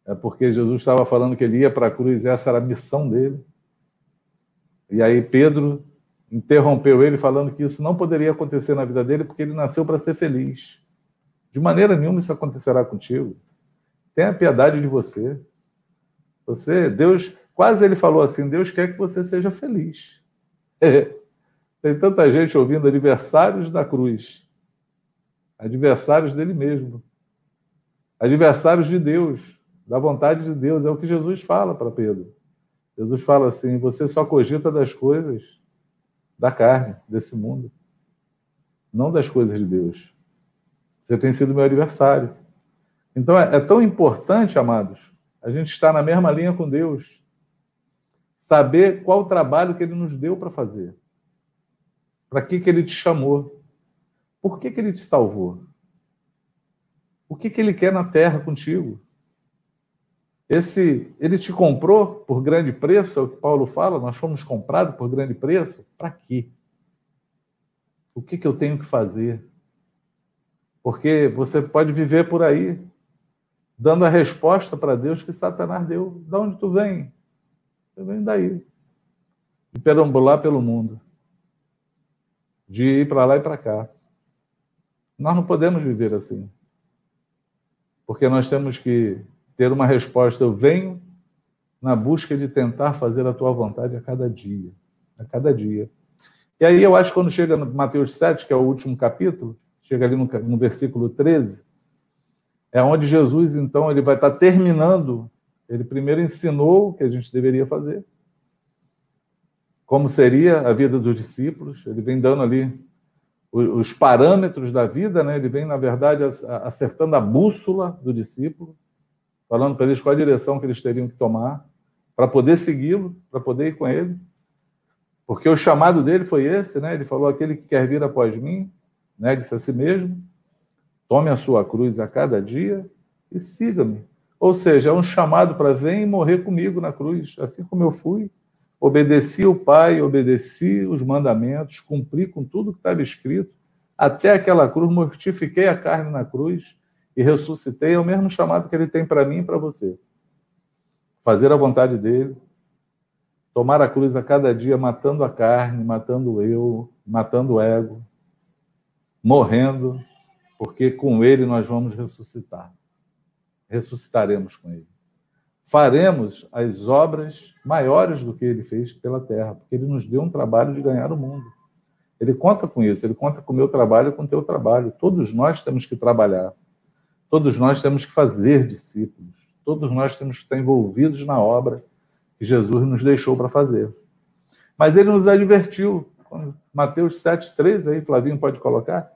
B: é porque Jesus estava falando que ele ia para a cruz, essa era a missão dele. E aí Pedro interrompeu ele falando que isso não poderia acontecer na vida dele porque ele nasceu para ser feliz. De maneira nenhuma isso acontecerá contigo. Tenha piedade de você. Você, Deus, quase ele falou assim: Deus quer que você seja feliz. É. Tem tanta gente ouvindo adversários da cruz, adversários dele mesmo, adversários de Deus, da vontade de Deus. É o que Jesus fala para Pedro. Jesus fala assim: você só cogita das coisas da carne, desse mundo, não das coisas de Deus. Você tem sido meu adversário. Então é, é tão importante, amados, a gente estar na mesma linha com Deus, saber qual o trabalho que Ele nos deu para fazer, para que, que Ele te chamou, por que, que Ele te salvou, o que, que Ele quer na terra contigo. Esse, ele te comprou por grande preço, é o que Paulo fala, nós fomos comprados por grande preço. Para quê? O que, que eu tenho que fazer? Porque você pode viver por aí dando a resposta para Deus que Satanás deu. De onde tu vem? Eu venho daí. De perambular pelo mundo. De ir para lá e para cá. Nós não podemos viver assim. Porque nós temos que ter uma resposta. Eu venho na busca de tentar fazer a tua vontade a cada dia. A cada dia. E aí eu acho que quando chega no Mateus 7, que é o último capítulo, chega ali no, no versículo 13, é onde Jesus, então, ele vai estar terminando. Ele primeiro ensinou o que a gente deveria fazer, como seria a vida dos discípulos. Ele vem dando ali os parâmetros da vida, né? ele vem, na verdade, acertando a bússola do discípulo falando para eles qual a direção que eles teriam que tomar para poder segui-lo, para poder ir com ele. Porque o chamado dele foi esse, né? Ele falou: aquele que quer vir após mim, negue-se a si mesmo, tome a sua cruz a cada dia e siga-me. Ou seja, é um chamado para vir morrer comigo na cruz, assim como eu fui. Obedeci o Pai, obedeci os mandamentos, cumpri com tudo que estava escrito, até aquela cruz, mortifiquei a carne na cruz, e ressuscitei é o mesmo chamado que ele tem para mim e para você. Fazer a vontade dele, tomar a cruz a cada dia, matando a carne, matando o eu, matando o ego, morrendo, porque com ele nós vamos ressuscitar. Ressuscitaremos com ele. Faremos as obras maiores do que ele fez pela terra, porque ele nos deu um trabalho de ganhar o mundo. Ele conta com isso, ele conta com o meu trabalho com o teu trabalho. Todos nós temos que trabalhar. Todos nós temos que fazer discípulos. Todos nós temos que estar envolvidos na obra que Jesus nos deixou para fazer. Mas ele nos advertiu. Mateus 7,13, aí, Flavinho pode colocar.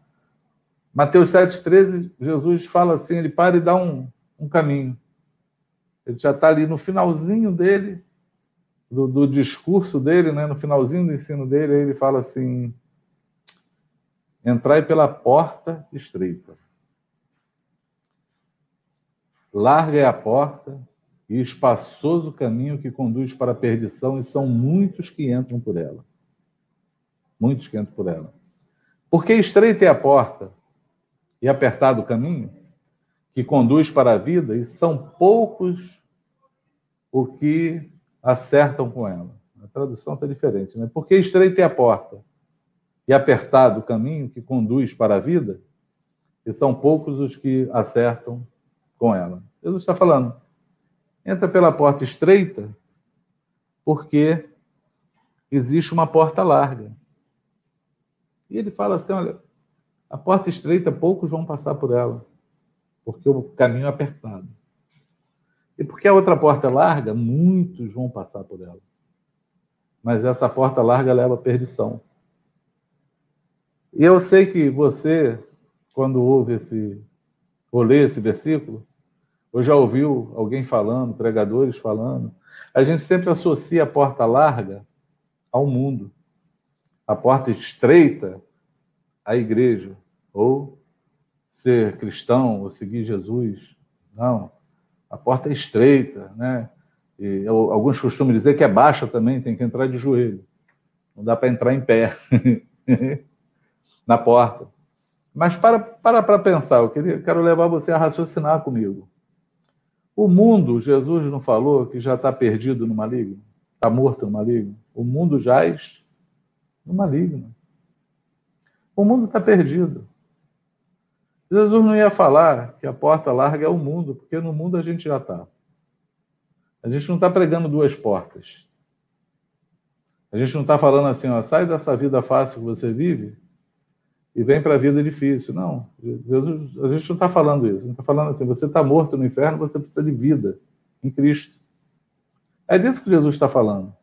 B: Mateus 7,13, Jesus fala assim: ele para e dá um, um caminho. Ele já está ali no finalzinho dele, do, do, discurso dele, né, no finalzinho do ensino dele, ele fala assim: entrai pela porta estreita. Larga é a porta e espaçoso o caminho que conduz para a perdição, e são muitos que entram por ela. Muitos que entram por ela. Porque estreita é a porta e apertado o caminho que conduz para a vida, e são poucos o que acertam com ela. A tradução está diferente, né? Porque estreita é a porta. e apertado o caminho que conduz para a vida, e são poucos os que acertam com ela. Jesus está falando, entra pela porta estreita, porque existe uma porta larga. E ele fala assim: olha, a porta estreita, poucos vão passar por ela, porque o caminho é apertado. E porque a outra porta é larga, muitos vão passar por ela. Mas essa porta larga leva à perdição. E eu sei que você, quando ouve esse, ou lê esse versículo, ou já ouviu alguém falando, pregadores falando, a gente sempre associa a porta larga ao mundo, a porta estreita à igreja, ou ser cristão, ou seguir Jesus. Não, a porta é estreita, né? E alguns costumam dizer que é baixa também, tem que entrar de joelho. Não dá para entrar em pé na porta. Mas para para para pensar, eu queria, quero levar você a raciocinar comigo. O mundo, Jesus não falou que já está perdido no maligno? Está morto no maligno? O mundo jaz no maligno. O mundo está perdido. Jesus não ia falar que a porta larga é o mundo, porque no mundo a gente já está. A gente não está pregando duas portas. A gente não está falando assim, ó, sai dessa vida fácil que você vive e vem para a vida difícil. Não, Jesus, a gente não está falando isso. Não está falando assim, você está morto no inferno, você precisa de vida em Cristo. É disso que Jesus está falando.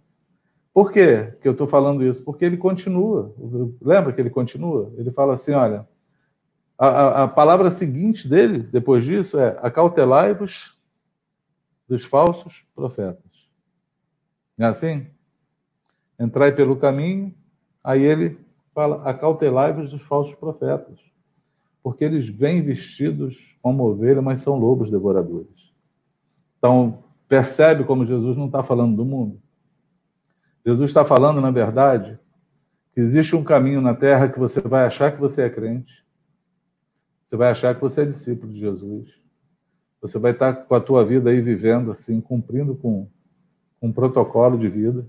B: Por quê que eu estou falando isso? Porque ele continua. Lembra que ele continua? Ele fala assim, olha, a, a, palavra seguinte dele, depois disso, é acautelai-vos dos falsos profetas. Não é assim? Entrai pelo caminho, aí ele fala, acautelai-vos dos falsos profetas, porque eles vêm vestidos como ovelha, mas são lobos devoradores. Então, percebe como Jesus não está falando do mundo? Jesus está falando, na verdade, que existe um caminho na terra que você vai achar que você é crente, você vai achar que você é discípulo de Jesus. Você vai estar com a tua vida aí vivendo assim, cumprindo com, um protocolo de vida.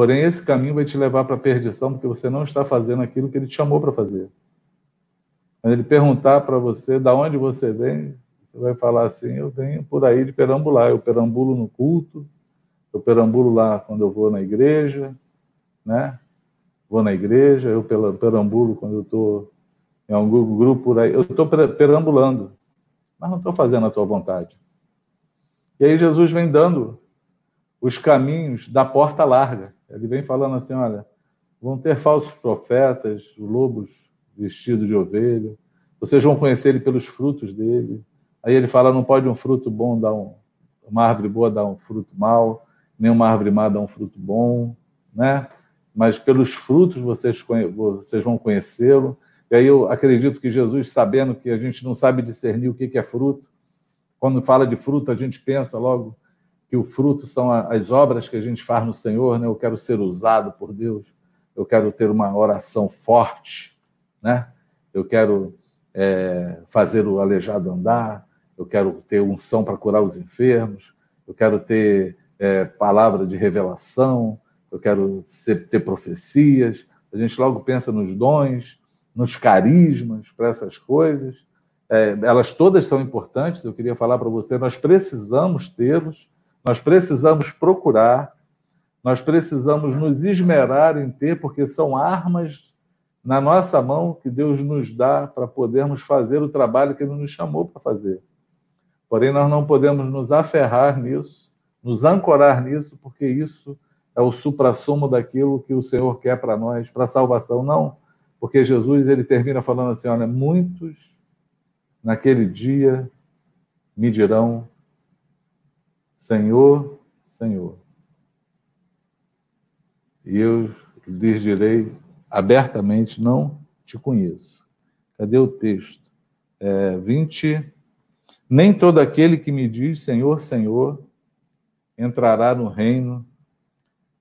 B: Porém, esse caminho vai te levar para a perdição, porque você não está fazendo aquilo que ele te chamou para fazer. Quando ele perguntar para você de onde você vem, você vai falar assim: eu venho por aí de perambular. Eu perambulo no culto, eu perambulo lá quando eu vou na igreja, né? Vou na igreja, eu perambulo quando eu estou em algum grupo por aí. Eu estou perambulando, mas não estou fazendo a tua vontade. E aí Jesus vem dando os caminhos da porta larga. Ele vem falando assim: olha, vão ter falsos profetas, lobos vestidos de ovelha, vocês vão conhecer ele pelos frutos dele. Aí ele fala: não pode um fruto bom dar um, uma árvore boa dar um fruto mau, nem uma árvore má dar um fruto bom, né? Mas pelos frutos vocês, vocês vão conhecê-lo. E aí eu acredito que Jesus, sabendo que a gente não sabe discernir o que é fruto, quando fala de fruto, a gente pensa logo que o fruto são as obras que a gente faz no Senhor, né? Eu quero ser usado por Deus, eu quero ter uma oração forte, né? Eu quero é, fazer o aleijado andar, eu quero ter unção para curar os enfermos, eu quero ter é, palavra de revelação, eu quero ser, ter profecias. A gente logo pensa nos dons, nos carismas, para essas coisas. É, elas todas são importantes, eu queria falar para você, nós precisamos tê-los, nós precisamos procurar, nós precisamos nos esmerar em ter, porque são armas na nossa mão que Deus nos dá para podermos fazer o trabalho que Ele nos chamou para fazer. Porém, nós não podemos nos aferrar nisso, nos ancorar nisso, porque isso é o supra-sumo daquilo que o Senhor quer para nós, para a salvação. Não, porque Jesus ele termina falando assim: olha, muitos naquele dia me dirão: Senhor, Senhor. E eu lhes direi abertamente: não te conheço. Cadê o texto? É, 20. Nem todo aquele que me diz Senhor, Senhor entrará no reino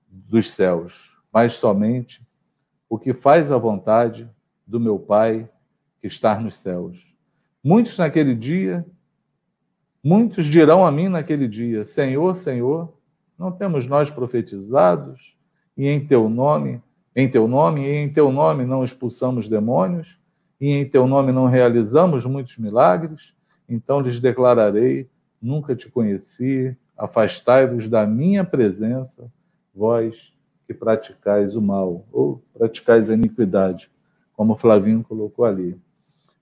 B: dos céus, mas somente o que faz a vontade do meu Pai que está nos céus. Muitos naquele dia, muitos dirão a mim naquele dia: Senhor, Senhor, não temos nós profetizados? E em teu nome em teu nome, e em teu nome não expulsamos demônios, e em teu nome não realizamos muitos milagres, então lhes declararei: nunca te conheci, afastai-vos da minha presença, vós que praticais o mal, ou praticais a iniquidade, como Flavinho colocou ali.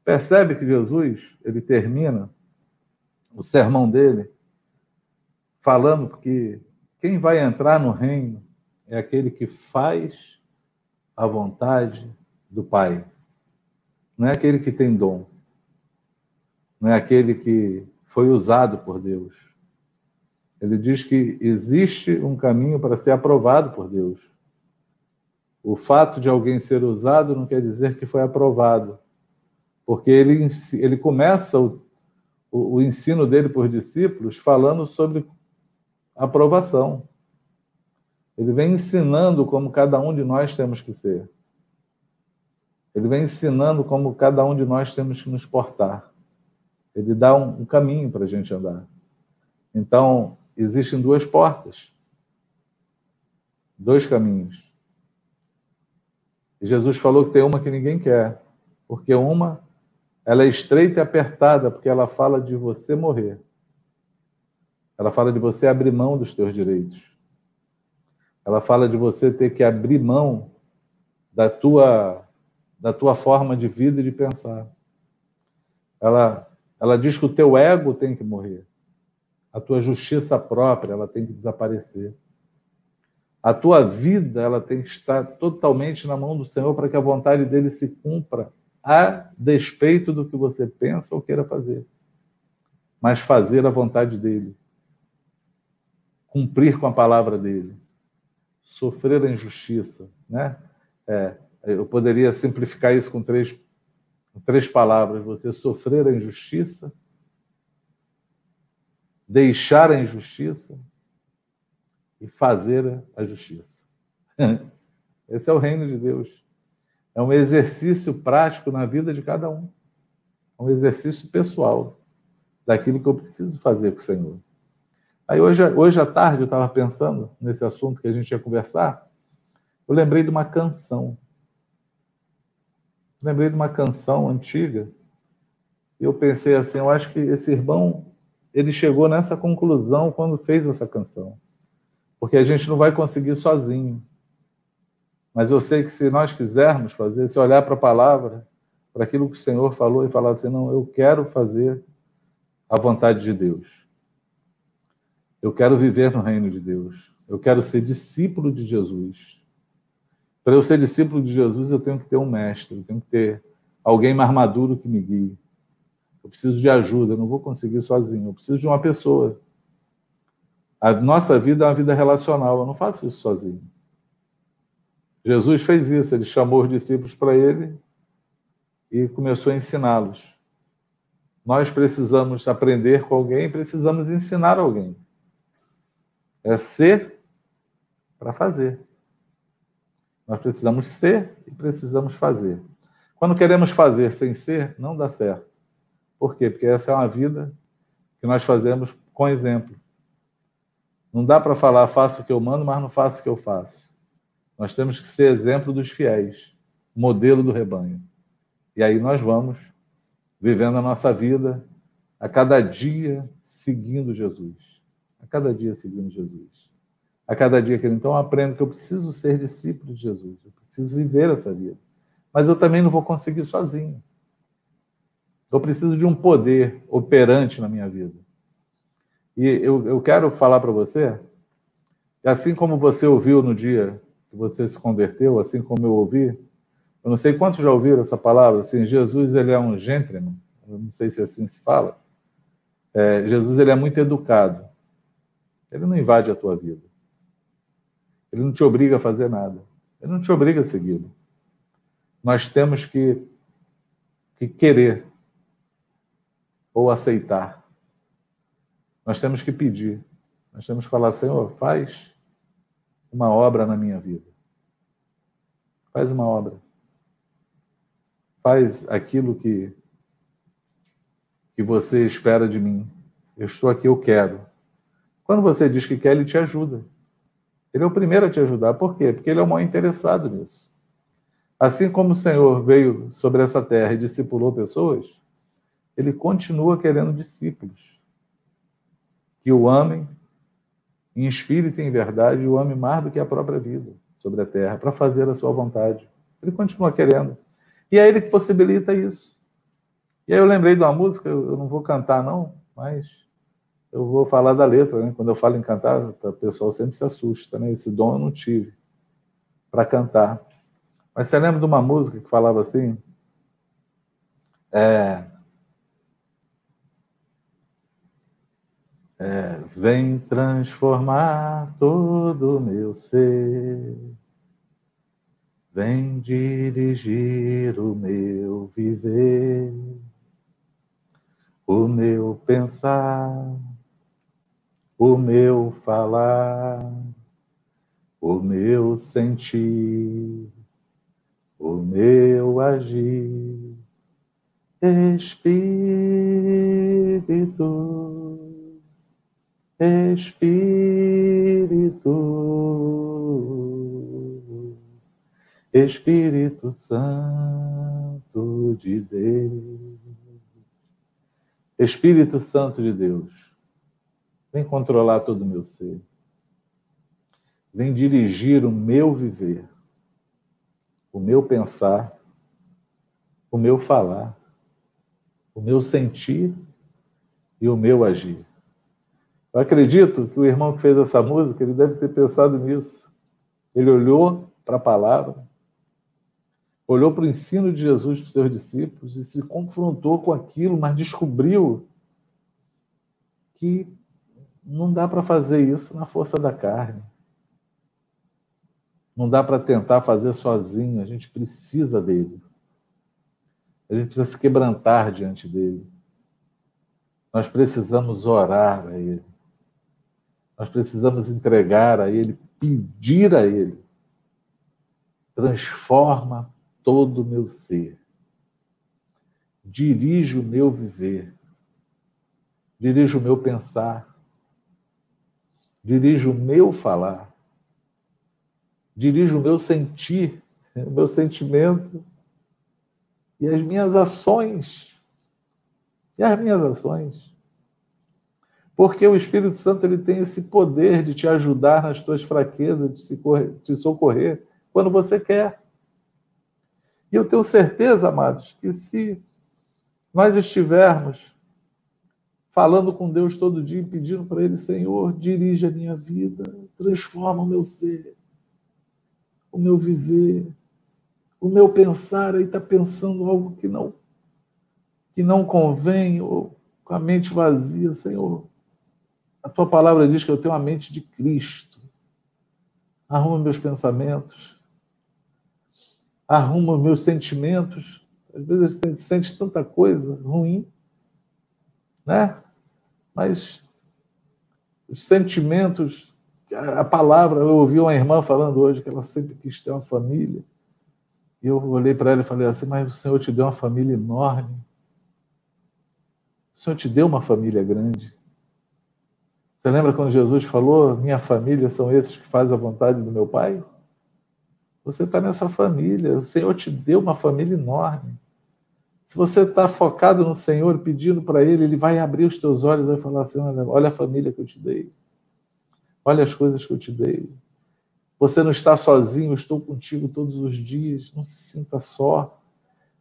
B: Percebe que Jesus, ele termina o sermão dele falando que quem vai entrar no reino é aquele que faz a vontade do Pai. Não é aquele que tem dom. Não é aquele que foi usado por Deus. Ele diz que existe um caminho para ser aprovado por Deus. O fato de alguém ser usado não quer dizer que foi aprovado, porque ele, ele começa o, o, o ensino dele por discípulos falando sobre aprovação. Ele vem ensinando como cada um de nós temos que ser. Ele vem ensinando como cada um de nós temos que nos portar. Ele dá um, um caminho para a gente andar. Então, existem duas portas, dois caminhos. E Jesus falou que tem uma que ninguém quer, porque uma ela é estreita e apertada, porque ela fala de você morrer. Ela fala de você abrir mão dos teus direitos. Ela fala de você ter que abrir mão da tua da tua forma de vida e de pensar. Ela ela diz que o teu ego tem que morrer. A tua justiça própria, ela tem que desaparecer. A tua vida, ela tem que estar totalmente na mão do Senhor para que a vontade dele se cumpra a despeito do que você pensa ou queira fazer. Mas fazer a vontade dele cumprir com a palavra dele, sofrer a injustiça, né? É, eu poderia simplificar isso com três, com três palavras: você sofrer a injustiça, deixar a injustiça e fazer a justiça. Esse é o reino de Deus. É um exercício prático na vida de cada um. É um exercício pessoal daquilo que eu preciso fazer com o Senhor. Aí hoje, hoje à tarde eu estava pensando nesse assunto que a gente ia conversar, eu lembrei de uma canção. Lembrei de uma canção antiga e eu pensei assim, eu acho que esse irmão ele chegou nessa conclusão quando fez essa canção, porque a gente não vai conseguir sozinho. Mas eu sei que se nós quisermos fazer, se olhar para a palavra, para aquilo que o Senhor falou e falar assim, não, eu quero fazer a vontade de Deus. Eu quero viver no reino de Deus. Eu quero ser discípulo de Jesus. Para eu ser discípulo de Jesus, eu tenho que ter um mestre, eu tenho que ter alguém mais maduro que me guie. Eu preciso de ajuda, eu não vou conseguir sozinho, eu preciso de uma pessoa. A nossa vida é uma vida relacional, eu não faço isso sozinho. Jesus fez isso, ele chamou os discípulos para ele e começou a ensiná-los. Nós precisamos aprender com alguém, precisamos ensinar alguém. É ser para fazer. Nós precisamos ser e precisamos fazer. Quando queremos fazer sem ser, não dá certo. Por quê? Porque essa é uma vida que nós fazemos com exemplo. Não dá para falar faço o que eu mando, mas não faço o que eu faço. Nós temos que ser exemplo dos fiéis, modelo do rebanho. E aí nós vamos vivendo a nossa vida a cada dia seguindo Jesus a cada dia seguindo Jesus. A cada dia que então aprendo que eu preciso ser discípulo de Jesus, eu preciso viver essa vida. Mas eu também não vou conseguir sozinho. Eu preciso de um poder operante na minha vida. E eu, eu quero falar para você, assim como você ouviu no dia que você se converteu, assim como eu ouvi, eu não sei quantos já ouviram essa palavra, assim, Jesus ele é um gentleman, eu não sei se assim se fala. É, Jesus ele é muito educado. Ele não invade a tua vida. Ele não te obriga a fazer nada. Ele não te obriga a segui-lo. Nós temos que, que querer ou aceitar. Nós temos que pedir. Nós temos que falar, Senhor, faz uma obra na minha vida. Faz uma obra. Faz aquilo que, que você espera de mim. Eu estou aqui, eu quero. Quando você diz que quer, ele te ajuda. Ele é o primeiro a te ajudar. Por quê? Porque ele é o maior interessado nisso. Assim como o Senhor veio sobre essa terra e discipulou pessoas, ele continua querendo discípulos que o amem em espírito e em verdade, o amem mais do que a própria vida sobre a terra, para fazer a sua vontade. Ele continua querendo. E é ele que possibilita isso. E aí eu lembrei de uma música, eu não vou cantar não, mas eu vou falar da letra, né? Quando eu falo em cantar, o pessoal sempre se assusta, né? Esse dom eu não tive para cantar. Mas você lembra de uma música que falava assim? É, é, vem transformar todo o meu ser, vem dirigir o meu viver, o meu pensar, o meu falar, o meu sentir. O meu agir, Espírito, Espírito, Espírito Santo de Deus, Espírito Santo de Deus, vem controlar todo o meu ser, vem dirigir o meu viver o meu pensar, o meu falar, o meu sentir e o meu agir. Eu acredito que o irmão que fez essa música, ele deve ter pensado nisso. Ele olhou para a palavra, olhou para o ensino de Jesus para os seus discípulos e se confrontou com aquilo, mas descobriu que não dá para fazer isso na força da carne. Não dá para tentar fazer sozinho, a gente precisa dele. A gente precisa se quebrantar diante dele. Nós precisamos orar a ele. Nós precisamos entregar a ele, pedir a ele. Transforma todo o meu ser. Dirige o meu viver. Dirige o meu pensar. Dirige o meu falar dirijo o meu sentir, o meu sentimento e as minhas ações. E as minhas ações. Porque o Espírito Santo ele tem esse poder de te ajudar nas tuas fraquezas, de, de socorrer quando você quer. E eu tenho certeza, amados, que se nós estivermos falando com Deus todo dia, pedindo para Ele, Senhor, dirige a minha vida, transforma o meu ser, o meu viver, o meu pensar aí está pensando algo que não que não convém ou com a mente vazia, Senhor. A tua palavra diz que eu tenho a mente de Cristo. Arruma meus pensamentos. Arruma meus sentimentos. Às vezes a gente sente tanta coisa ruim, né? Mas os sentimentos a palavra, eu ouvi uma irmã falando hoje que ela sempre quis ter uma família. E eu olhei para ela e falei assim: Mas o Senhor te deu uma família enorme. O Senhor te deu uma família grande. Você lembra quando Jesus falou: Minha família são esses que fazem a vontade do meu Pai? Você está nessa família. O Senhor te deu uma família enorme. Se você está focado no Senhor, pedindo para Ele, Ele vai abrir os teus olhos e vai falar assim: olha, a família que eu te dei. Olha as coisas que eu te dei. Você não está sozinho, eu estou contigo todos os dias. Não se sinta só.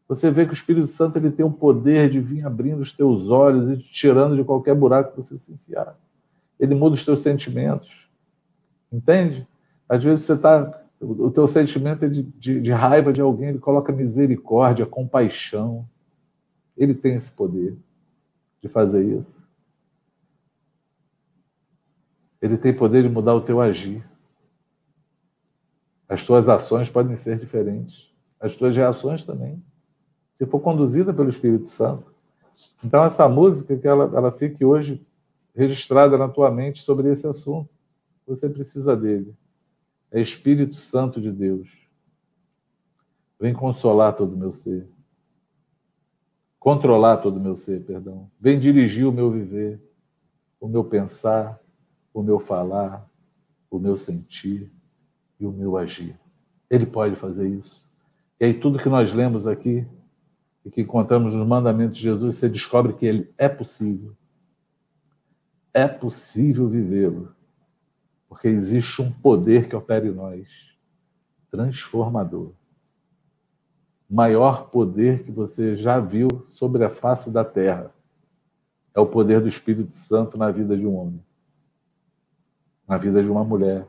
B: Você vê que o Espírito Santo ele tem o poder de vir abrindo os teus olhos e te tirando de qualquer buraco que você se enfiar. Ele muda os teus sentimentos. Entende? Às vezes você está. O teu sentimento é de, de, de raiva de alguém, ele coloca misericórdia, compaixão. Ele tem esse poder de fazer isso. Ele tem poder de mudar o teu agir. As tuas ações podem ser diferentes. As tuas reações também. Se for conduzida pelo Espírito Santo. Então, essa música, que ela, ela fique hoje registrada na tua mente sobre esse assunto. Você precisa dele. É Espírito Santo de Deus. Vem consolar todo o meu ser. Controlar todo o meu ser, perdão. Vem dirigir o meu viver, o meu pensar, o meu falar, o meu sentir e o meu agir. Ele pode fazer isso. E aí, tudo que nós lemos aqui e que encontramos nos mandamentos de Jesus, você descobre que ele é possível. É possível vivê-lo. Porque existe um poder que opera em nós transformador. Maior poder que você já viu sobre a face da terra é o poder do Espírito Santo na vida de um homem, na vida de uma mulher,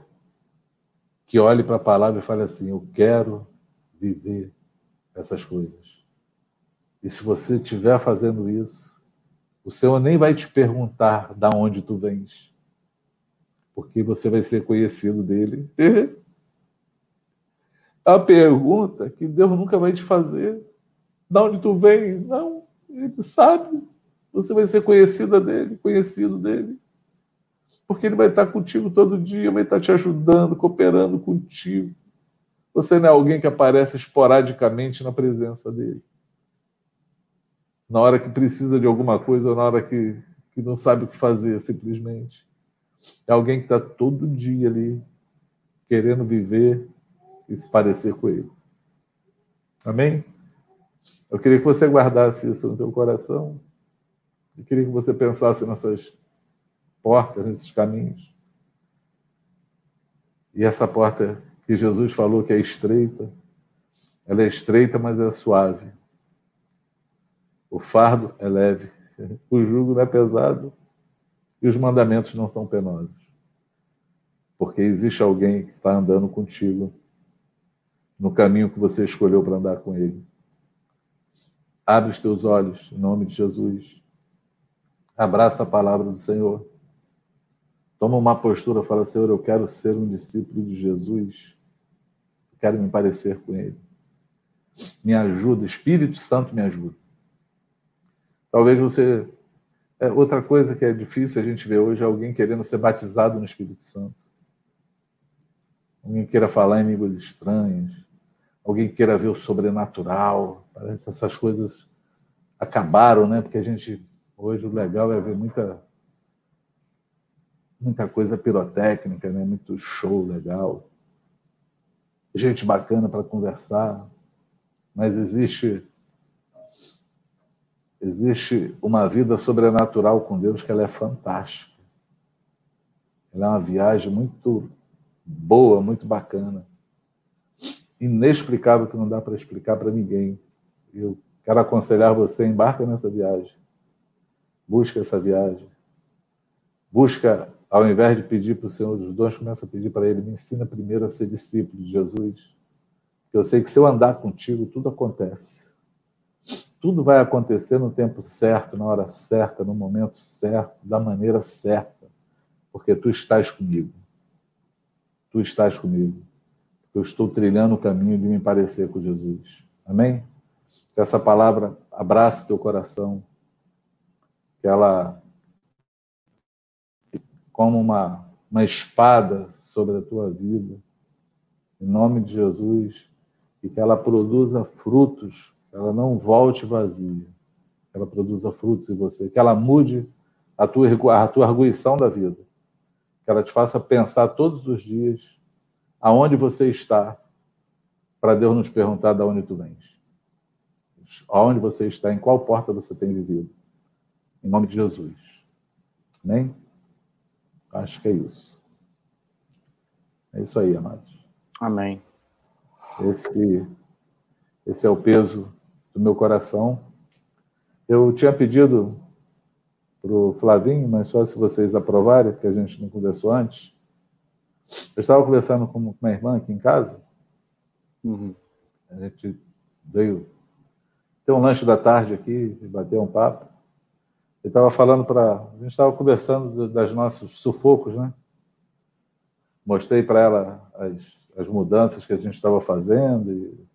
B: que olhe para a palavra e fale assim: Eu quero viver essas coisas. E se você estiver fazendo isso, o Senhor nem vai te perguntar da onde tu vens, porque você vai ser conhecido dele. a pergunta que Deus nunca vai te fazer, da onde tu vens? Não, ele sabe. Você vai ser conhecida dele, conhecido dele. Porque ele vai estar contigo todo dia, vai estar te ajudando, cooperando contigo. Você não é alguém que aparece esporadicamente na presença dele. Na hora que precisa de alguma coisa ou na hora que, que não sabe o que fazer, simplesmente. É alguém que está todo dia ali, querendo viver e se parecer com ele. Amém? Eu queria que você guardasse isso no teu coração. Eu queria que você pensasse nessas portas, nesses caminhos. E essa porta que Jesus falou que é estreita, ela é estreita, mas é suave. O fardo é leve, o jugo não é pesado e os mandamentos não são penosos. Porque existe alguém que está andando contigo no caminho que você escolheu para andar com ele. Abre os teus olhos, em nome de Jesus. Abraça a palavra do Senhor. Toma uma postura, fala, Senhor, eu quero ser um discípulo de Jesus. Eu quero me parecer com Ele. Me ajuda, Espírito Santo me ajuda. Talvez você. É, outra coisa que é difícil a gente ver hoje é alguém querendo ser batizado no Espírito Santo. Alguém queira falar em línguas estranhas. Alguém queira ver o sobrenatural. Parece que essas coisas acabaram, né? Porque a gente Hoje o legal é ver muita muita coisa pirotécnica, né? Muito show legal. Gente bacana para conversar, mas existe existe uma vida sobrenatural com Deus que ela é fantástica. Ela é uma viagem muito boa, muito bacana. Inexplicável que não dá para explicar para ninguém. Eu quero aconselhar você, embarca nessa viagem. Busca essa viagem. Busca, ao invés de pedir para o Senhor dos dons, começa a pedir para Ele, me ensina primeiro a ser discípulo de Jesus. Eu sei que se eu andar contigo, tudo acontece. Tudo vai acontecer no tempo certo, na hora certa, no momento certo, da maneira certa, porque tu estás comigo. Tu estás comigo. Eu estou trilhando o caminho de me parecer com Jesus. Amém? Que essa palavra abrace teu coração, que ela como uma, uma espada sobre a tua vida, em nome de Jesus, e que ela produza frutos, ela não volte vazia, que ela produza frutos em você, que ela mude a tua, a tua arguição da vida, que ela te faça pensar todos os dias aonde você está, para Deus nos perguntar de onde tu vens. Aonde você está, em qual porta você tem vivido. Em nome de Jesus. Amém? Acho que é isso. É isso aí, amados.
A: Amém.
B: Esse, esse é o peso do meu coração. Eu tinha pedido para o Flavinho, mas só se vocês aprovarem, porque a gente não conversou antes. Eu estava conversando com minha irmã aqui em casa. Uhum. A gente veio ter um lanche da tarde aqui, bater um papo. Ele estava falando para. A gente estava conversando das nossos sufocos, né? Mostrei para ela as, as mudanças que a gente estava fazendo e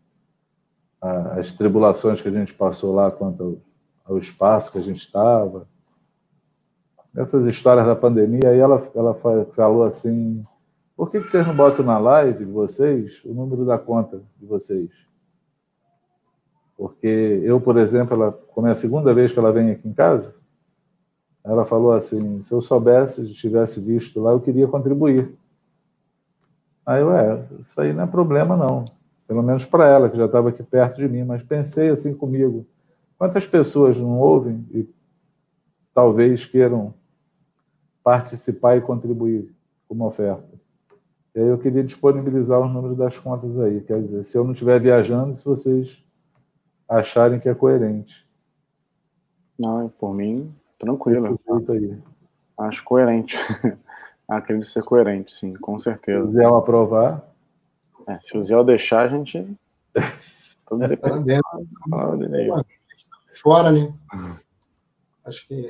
B: as tribulações que a gente passou lá quanto ao, espaço que a gente estava. Essas histórias da pandemia, aí ela, ela falou assim: por que, que vocês não botam na live de vocês o número da conta de vocês? Porque eu, por exemplo, ela, como é a segunda vez que ela vem aqui em casa, ela falou assim: se eu soubesse, tivesse visto lá, eu queria contribuir. Aí, ué, isso aí não é problema, não. Pelo menos para ela, que já estava aqui perto de mim. Mas pensei assim comigo: quantas pessoas não ouvem e talvez queiram participar e contribuir com uma oferta? E aí eu queria disponibilizar os números das contas aí. Quer dizer, se eu não estiver viajando, se vocês acharem que é coerente.
A: Não, por mim, tranquilo. Acho coerente. Acredito ser coerente, sim, com certeza.
B: Se Zé aprovar.
A: É, se o Zé deixar, a gente. Tudo depende da
C: palavra dele aí. Fora, né? Acho que.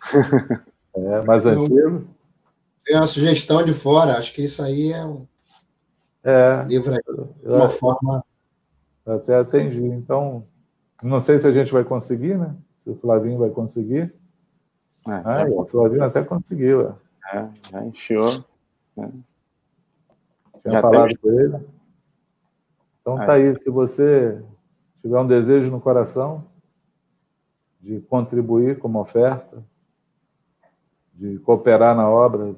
B: É, mais antigo.
C: Tem uma sugestão de fora, acho que isso aí é um.
B: É.
C: Livro aí, de uma forma.
B: Até atendi. Então, não sei se a gente vai conseguir, né? Se o Flavinho vai conseguir. É, ah, tá o Flavinho até conseguiu.
A: É, já enfiou. Né?
B: Tinha já falado com ele. Então é. tá aí, se você tiver um desejo no coração de contribuir como oferta, de cooperar na obra,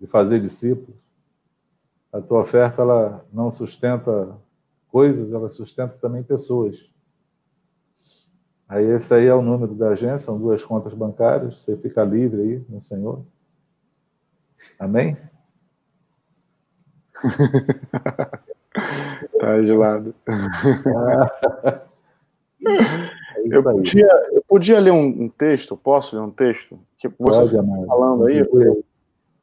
B: de fazer discípulos, a tua oferta ela não sustenta coisas, ela sustenta também pessoas. Aí esse aí é o número da agência, são duas contas bancárias, você fica livre aí no Senhor. Amém?
A: tá gelado. É eu, podia, eu podia ler um, um, texto, posso ler um texto? Que você Pode, falando aí,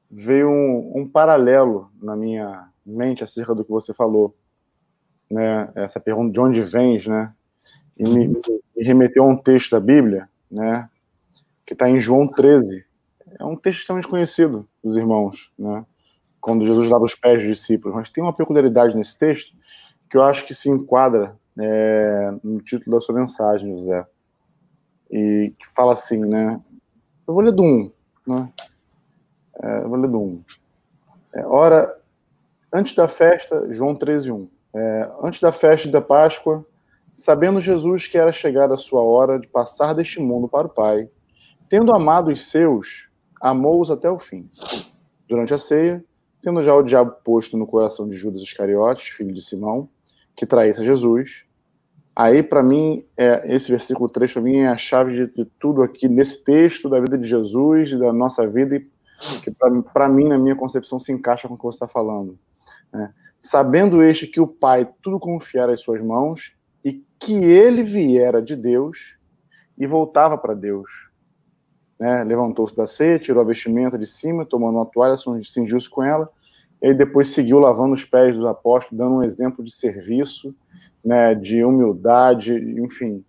A: veio um, um, paralelo na minha mente acerca do que você falou. Né? Essa pergunta de onde vens, né? E me, me remeteu a um texto da Bíblia, né? Que está em João 13, é um texto extremamente conhecido dos irmãos, né? Quando Jesus lava os pés dos discípulos. Mas tem uma peculiaridade nesse texto que eu acho que se enquadra é, no título da sua mensagem, José. E que fala assim, né? Eu vou ler do 1, né? É, eu vou ler do 1. É, ora, antes da festa, João 13, 1. É, antes da festa da Páscoa, sabendo Jesus que era chegada a sua hora de passar deste mundo para o Pai, tendo amado os seus, amou-os até o fim. Durante a ceia, tendo já o diabo posto no coração de Judas Iscariotes, filho de Simão, que traísse a Jesus, aí para mim, é, esse versículo 3 para mim é a chave de, de, tudo aqui nesse texto da vida de Jesus, da nossa vida, e que para mim, na minha concepção, se encaixa com o que você está falando. Né? Sabendo este que o Pai tudo confiara em suas mãos e que ele viera de Deus e voltava para Deus né, levantou-se da ceia, tirou a vestimenta de cima, tomando uma toalha, cingiu-se com ela, e depois seguiu lavando os pés dos apóstolos, dando um exemplo de serviço, né, de humildade, enfim.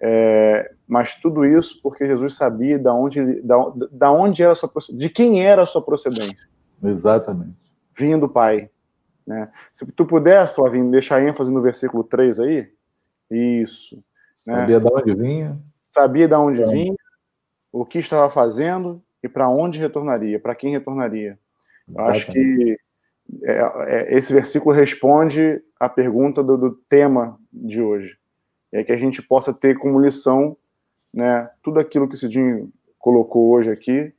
A: É, mas tudo isso porque Jesus sabia da onde, da, da onde era sua de quem era a sua procedência.
B: Exatamente.
A: Vinha do Pai. Né? Se tu puder, Flavinho, deixar ênfase no versículo 3 aí. Isso.
B: Sabia né? de onde vinha.
A: Sabia de onde é. vinha o que estava fazendo e para onde retornaria, para quem retornaria. Eu acho que é, é, esse versículo responde à pergunta do, do, tema de hoje. É que a gente possa ter como lição né, tudo aquilo que o Cidinho colocou hoje aqui,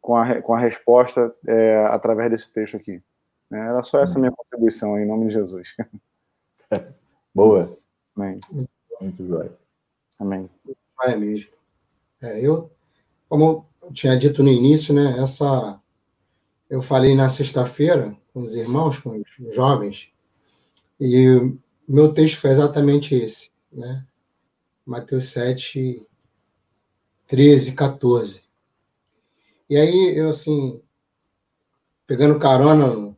A: com a, com a resposta é, através desse texto aqui. É, era só essa minha contribuição, em nome de Jesus.
B: Boa.
A: Amém.
B: Muito bem.
A: Amém.
C: É mesmo. É, eu como eu tinha dito no início, né, essa eu falei na sexta-feira com os irmãos, com os jovens, e meu texto foi exatamente esse, né? Mateus 7, 13, 14. E aí, eu assim, pegando carona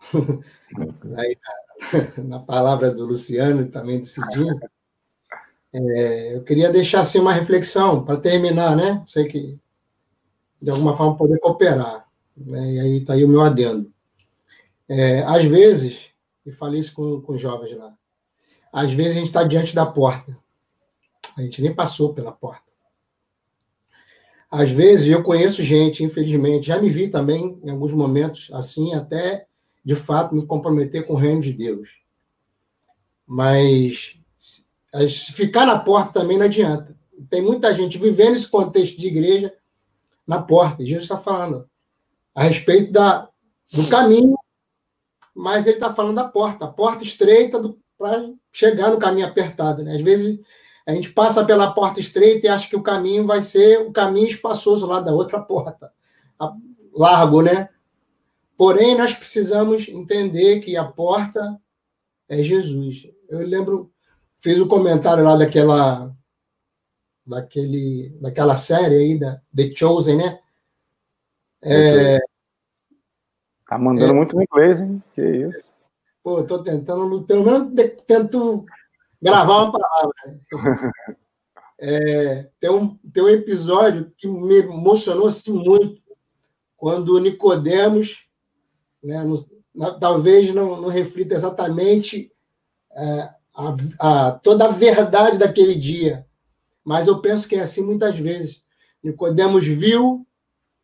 C: aí, na, na, palavra do Luciano e também do Cidinho, é, eu queria deixar assim uma reflexão para terminar, né? Sei que de alguma forma poder cooperar. Né? E aí está aí o meu adendo. É, às vezes, e falei isso com, com os jovens lá, às vezes a gente está diante da porta. A gente nem passou pela porta. Às vezes eu conheço gente, infelizmente, já me vi também em alguns momentos assim, até de fato me comprometer com o reino de Deus. Mas Ficar na porta também não adianta. Tem muita gente vivendo esse contexto de igreja na porta. Jesus está falando a respeito da, do caminho mas ele está falando da porta, a porta estreita para chegar no caminho apertado. Né? Às vezes a gente passa pela porta estreita e acha que o caminho vai ser o caminho espaçoso lá da outra porta, largo, né? Porém, nós precisamos entender que a porta é Jesus. Eu lembro, fiz o um comentário lá daquela daquele, daquela série aí da The Chosen, né?
A: É, tá mandando é, muito inglês, hein? Que isso.
C: Pô, eu tô tentando, pelo menos tento gravar uma palavra. É, tem, um, tem um episódio que me emocionou assim, muito, quando Nicodemos, né, no, talvez não, não reflita exatamente é, a, a, toda a verdade daquele dia, mas eu penso que é assim muitas vezes. Nicodemos viu,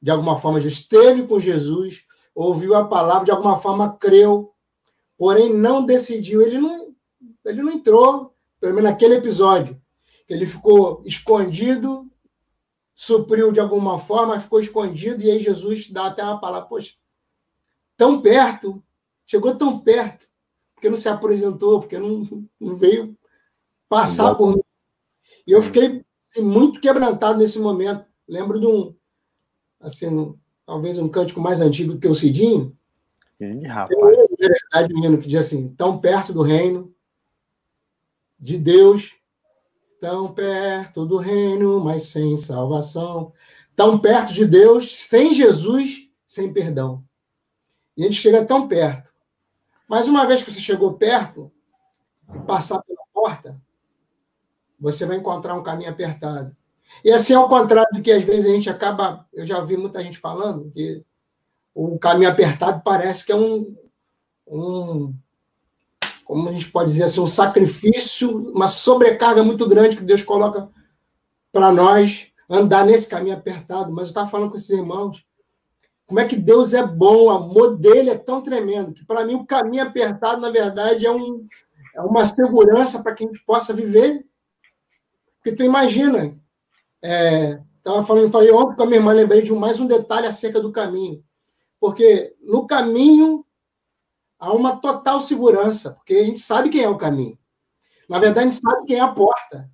C: de alguma forma já esteve com Jesus, ouviu a palavra, de alguma forma creu, porém não decidiu, ele não, ele não entrou, pelo menos naquele episódio, ele ficou escondido, supriu de alguma forma, ficou escondido, e aí Jesus dá até uma palavra, poxa, tão perto, chegou tão perto, porque não se apresentou, porque não, não veio passar Exato. por mim. E eu fiquei assim, muito quebrantado nesse momento. Lembro de um, assim, um, talvez um cântico mais antigo do que o Cidinho.
A: Ih, rapaz. É
C: verdade, menino, que diz assim, tão perto do reino, de Deus, tão perto do reino, mas sem salvação, tão perto de Deus, sem Jesus, sem perdão. E a gente chega tão perto. Mas uma vez que você chegou perto, passar pela porta, você vai encontrar um caminho apertado. E assim, ao contrário do que às vezes a gente acaba, eu já vi muita gente falando que o caminho apertado parece que é um, um como a gente pode dizer assim, um sacrifício, uma sobrecarga muito grande que Deus coloca para nós andar nesse caminho apertado. Mas eu estava falando com esses irmãos, como é que Deus é bom, o amor dele é tão tremendo, que para mim o caminho apertado, na verdade, é, um, é uma segurança para que a gente possa viver. Porque tu imagina, é, falando, falei ontem com a minha irmã, lembrei de mais um detalhe acerca do caminho. Porque no caminho há uma total segurança, porque a gente sabe quem é o caminho. Na verdade, a gente sabe quem é a porta.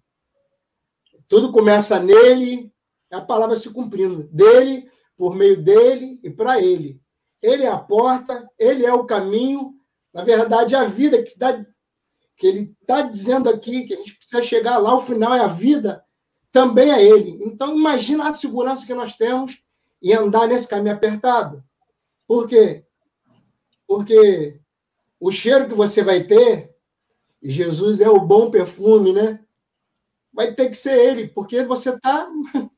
C: Tudo começa nele, é a palavra se cumprindo. Dele, por meio dele e para ele. Ele é a porta, ele é o caminho. Na verdade, a vida que, dá, que ele está dizendo aqui, que a gente precisa chegar lá, o final é a vida, também é ele. Então, imagina a segurança que nós temos em andar nesse caminho apertado. Por quê? Porque o cheiro que você vai ter, e Jesus é o bom perfume, né? Vai ter que ser ele, porque você tá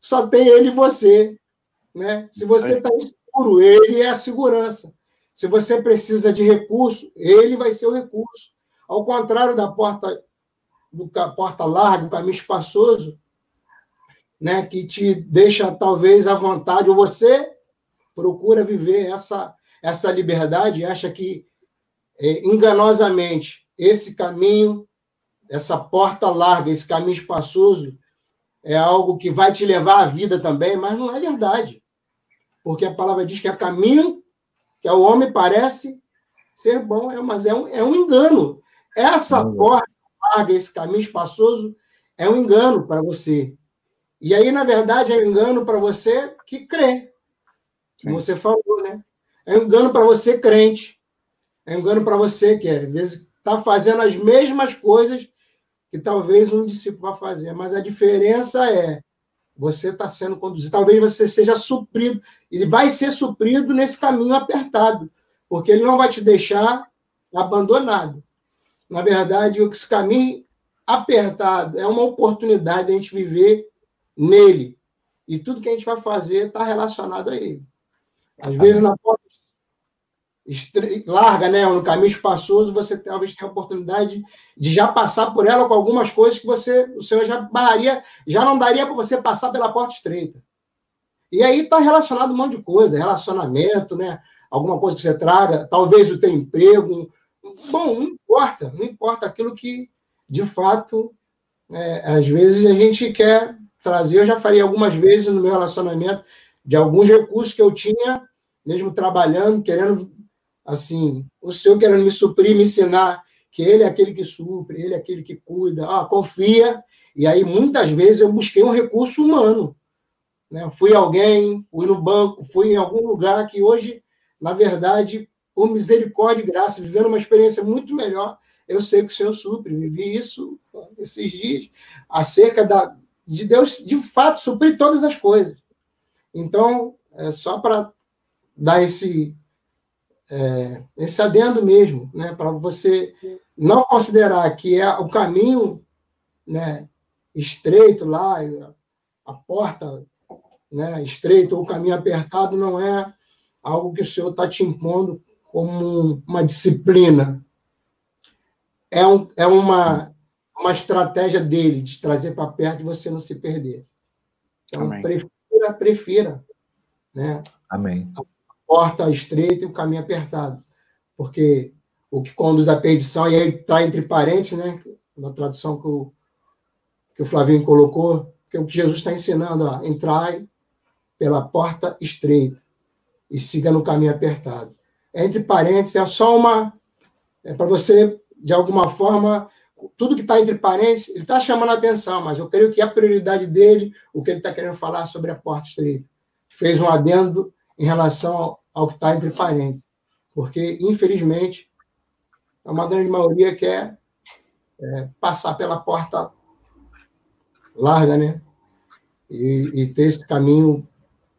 C: só tem ele e você, né? Se você está escuro, ele é a segurança. Se você precisa de recurso, ele vai ser o recurso. Ao contrário da porta do porta larga, do caminho espaçoso, né, que te deixa talvez à vontade, ou você procura viver essa essa liberdade e acha que é, enganosamente esse caminho, essa porta larga, esse caminho espaçoso, é algo que vai te levar à vida também, mas não é verdade. Porque a palavra diz que é caminho que ao homem parece ser bom, é, mas é um, é um engano. Essa porta larga, esse caminho espaçoso, é um engano para você. E aí, na verdade, é um engano para você que crê. Como você falou, né? É um engano para você crente. É um engano para você que, às vezes, está fazendo as mesmas coisas que talvez um discípulo vá fazer. Mas a diferença é você está sendo conduzido. Talvez você seja suprido. Ele vai ser suprido nesse caminho apertado, porque ele não vai te deixar abandonado. Na verdade, esse caminho apertado é uma oportunidade de a gente viver nele. E tudo que a gente vai fazer está relacionado a ele. Às vezes, na porta larga, né, no caminho espaçoso, você talvez tenha a oportunidade de já passar por ela com algumas coisas que você, o Senhor já barraria, já não daria para você passar pela porta estreita. E aí está relacionado um monte de coisa, relacionamento, né, alguma coisa que você traga, talvez o teu emprego. Bom, não importa, não importa aquilo que, de fato, é, às vezes a gente quer trazer. Eu já falei algumas vezes no meu relacionamento de alguns recursos que eu tinha, mesmo trabalhando, querendo assim, o Senhor querendo me suprir, me ensinar que Ele é aquele que supre, Ele é aquele que cuida, ah, confia. E aí, muitas vezes, eu busquei um recurso humano. Né? Fui alguém, fui no banco, fui em algum lugar que hoje, na verdade, por misericórdia e graça, vivendo uma experiência muito melhor, eu sei que o Senhor supre. Vivi isso esses dias, acerca da, de Deus, de fato, suprir todas as coisas. Então, é só para dar esse, é, esse adendo mesmo, né, para você não considerar que é o caminho né, estreito lá, a porta né, estreita ou o caminho apertado não é algo que o Senhor está te impondo como uma disciplina. É, um, é uma, uma estratégia dele de trazer para perto e você não se perder. Então, Amém. prefira, prefira. Né?
B: Amém.
C: A porta estreita e o caminho apertado. Porque o que conduz à perdição, e aí está entre parênteses, né? na tradução que o, que o Flavinho colocou, que é o que Jesus está ensinando, ó, entrai pela porta estreita e siga no caminho apertado. Entre parênteses, é só uma. É para você, de alguma forma, tudo que está entre parênteses, ele está chamando a atenção, mas eu creio que a prioridade dele, o que ele está querendo falar sobre a porta estreita. Fez um adendo em relação ao que está entre parênteses. Porque, infelizmente, uma grande maioria quer é, passar pela porta larga, né? E, e, ter esse caminho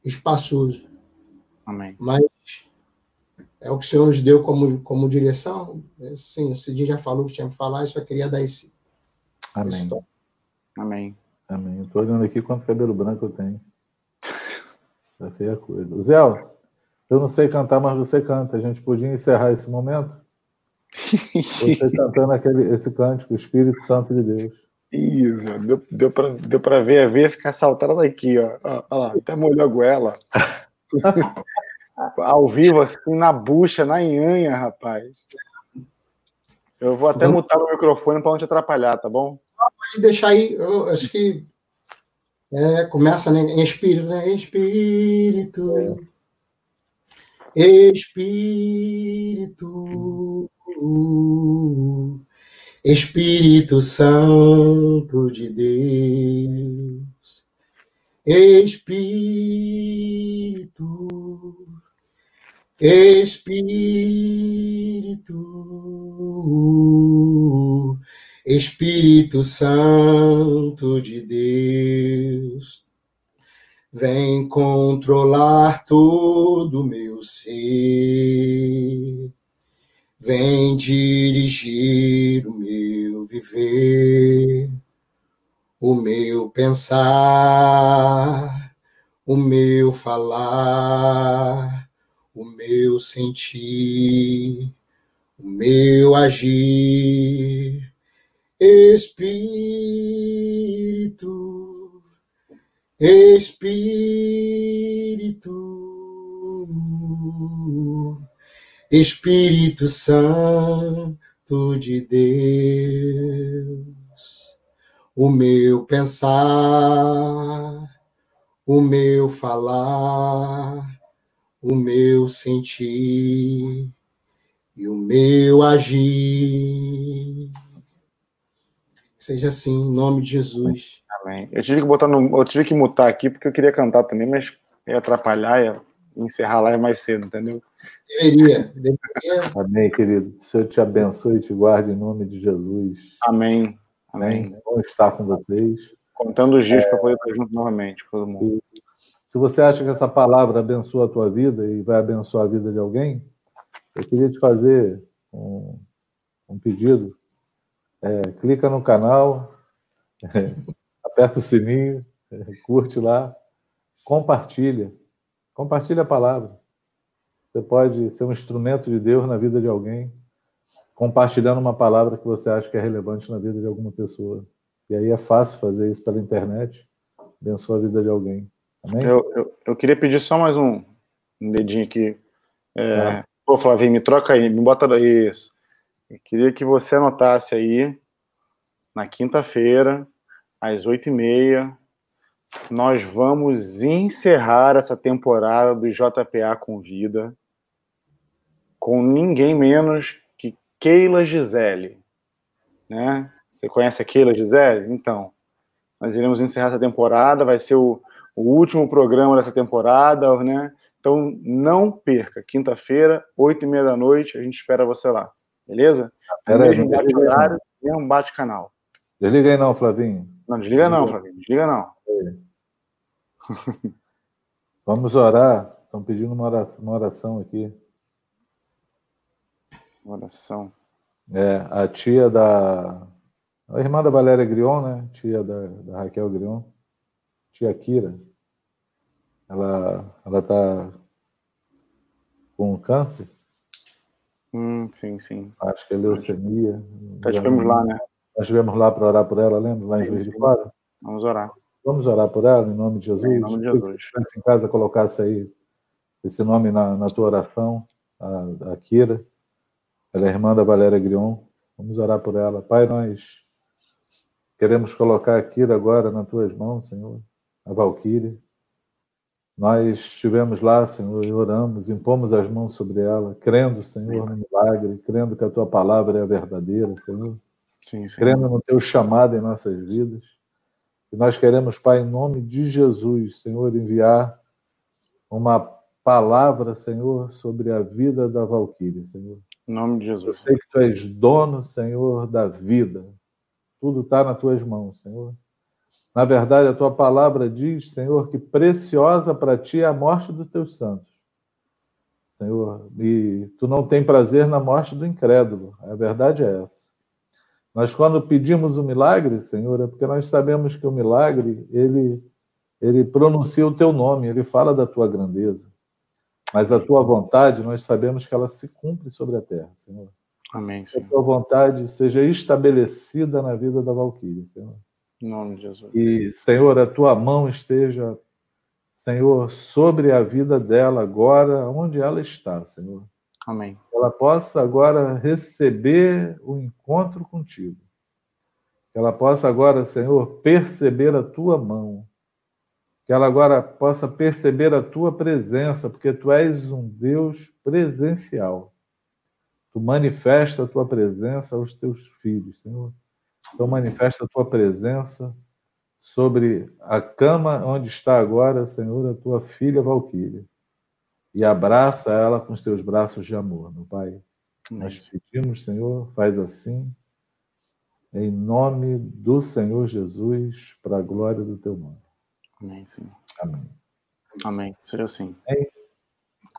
C: espaçoso.
A: Amém.
C: Mas é o que o Senhor nos deu como, como direção. Sim, o Cidinho já falou que tinha que falar, eu só queria dar esse.
B: Amém.
C: Esse
A: Amém.
B: Amém. Estou olhando aqui quanto cabelo branco eu tenho. É feia coisa. Zé, eu não sei cantar, mas você canta. A gente podia encerrar esse momento? Você cantando aquele, esse cântico, o Espírito Santo de Deus.
A: Isso, deu, deu para deu pra ver a ver ficar saltando daqui, ó. Olha lá, até molhou a goela. Ao vivo, assim, na bucha, na nhanha, rapaz. Eu vou até mutar o microfone para não te atrapalhar, tá bom?
C: Pode deixar aí, eu acho que é, começa né, em espírito, né? Espírito. Espírito. Espírito Santo de Deus. Espírito. Espírito. Espírito Santo de Deus, vem controlar todo o meu ser, vem dirigir o meu viver, o meu pensar, o meu falar, o meu sentir, o meu agir. Espírito, Espírito, Espírito Santo de Deus, o meu pensar, o meu falar, o meu sentir e o meu agir seja assim, em nome de Jesus.
A: Amém. Eu tive que botar no, eu tive que mutar aqui porque eu queria cantar também, mas ia atrapalhar, ia encerrar lá mais cedo, entendeu?
C: Deveria, deveria.
B: Amém, querido. O Senhor te abençoe e te guarde em nome de Jesus.
A: Amém. Amém.
B: Bom estar com vocês.
A: Contando os dias é... para poder estar junto novamente, todo mundo.
B: Se você acha que essa palavra abençoa a tua vida e vai abençoar a vida de alguém, eu queria te fazer um, um pedido é, clica no canal, é, aperta o sininho, é, curte lá, compartilha. Compartilha a palavra. Você pode ser um instrumento de Deus na vida de alguém, compartilhando uma palavra que você acha que é relevante na vida de alguma pessoa. E aí é fácil fazer isso pela internet, abençoa a vida de alguém.
A: Eu, eu, eu queria pedir só mais um, um dedinho aqui. É, ah. Pô, Flavinho, me troca aí, me bota isso. Eu queria que você anotasse aí, na quinta-feira, às oito e meia, nós vamos encerrar essa temporada do JPA Convida com ninguém menos que Keila Gisele. Né? Você conhece a Keila Gisele? Então, nós iremos encerrar essa temporada, vai ser o, o último programa dessa temporada, né? Então, não perca. Quinta-feira, oito e meia da noite, a gente espera você lá. Beleza?
B: Pera
A: mesmo bate horário, mesmo bate canal.
B: Desliga aí não, Flavinho.
A: Não, desliga não, Flavinho. Desliga não.
B: Vamos orar. Estão pedindo uma oração, uma oração aqui.
A: Oração.
B: É, a tia da. A irmã da Valéria Grion, né? Tia da, da Raquel Grion. Tia Kira. Ela, ela tá com câncer.
A: Hum, sim, sim.
B: Acho que é leucemia.
A: Nós estivemos lá, né?
B: Nós estivemos lá para orar por ela, lembra? Lá em Juiz de Fora.
A: Vamos orar.
B: Vamos orar por ela, em nome de Jesus.
A: Em nome de Jesus.
B: Se em casa colocasse aí esse nome na, na tua oração, a, a Kira. Ela é irmã da Valéria Grion. Vamos orar por ela. Pai, nós queremos colocar a Kira agora nas tuas mãos, Senhor. A Valquíria. Nós estivemos lá, Senhor, e oramos, impomos as mãos sobre ela, crendo, Senhor, no milagre, crendo que a tua palavra é a verdadeira, Senhor.
A: Sim, sim.
B: Crendo no teu chamado em nossas vidas. E nós queremos, Pai, em nome de Jesus, Senhor, enviar uma palavra, Senhor, sobre a vida da Valquíria, Senhor.
A: Em nome de
B: Eu
A: Jesus.
B: sei que tu és dono, Senhor, da vida. Tudo está nas tuas mãos, Senhor. Na verdade, a tua palavra diz, Senhor, que preciosa para ti é a morte dos teus santos. Senhor, e tu não tem prazer na morte do incrédulo. A verdade é essa. Nós, quando pedimos o milagre, Senhor, é porque nós sabemos que o milagre, ele, ele pronuncia o teu nome, ele fala da tua grandeza. Mas a tua vontade, nós sabemos que ela se cumpre sobre a terra, Senhor.
A: Amém,
B: Que a
A: Senhor.
B: tua vontade seja estabelecida na vida da Valquíria, Senhor.
A: Em nome de Jesus.
B: E, Senhor, a tua mão esteja, Senhor, sobre a vida dela agora, onde ela está, Senhor.
A: Amém.
B: Que ela possa agora receber o encontro contigo. Que ela possa agora, Senhor, perceber a tua mão. Que ela agora possa perceber a tua presença, porque tu és um Deus presencial. Tu manifesta a tua presença aos teus filhos, Senhor. Então manifesta a tua presença sobre a cama onde está agora, Senhor, a tua filha Valquíria. E abraça ela com os teus braços de amor, meu Pai. Nós pedimos, Senhor, faz assim, em nome do Senhor Jesus, para a glória do teu nome.
A: Amém, Senhor.
B: Amém.
A: Amém. Seja assim.
B: Amém.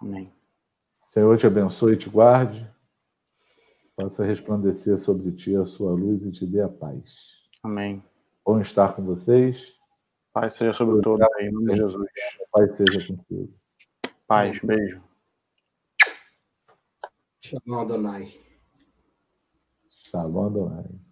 A: Amém.
B: Senhor te abençoe e te guarde, faça resplandecer sobre ti a sua luz e te dê a paz.
A: Amém.
B: Bom estar com vocês,
A: Paz seja sobre todos aí, em nome de Jesus.
B: paz seja contigo.
A: Paz, beijo.
C: Shalom Adonai.
B: Shalom Adonai.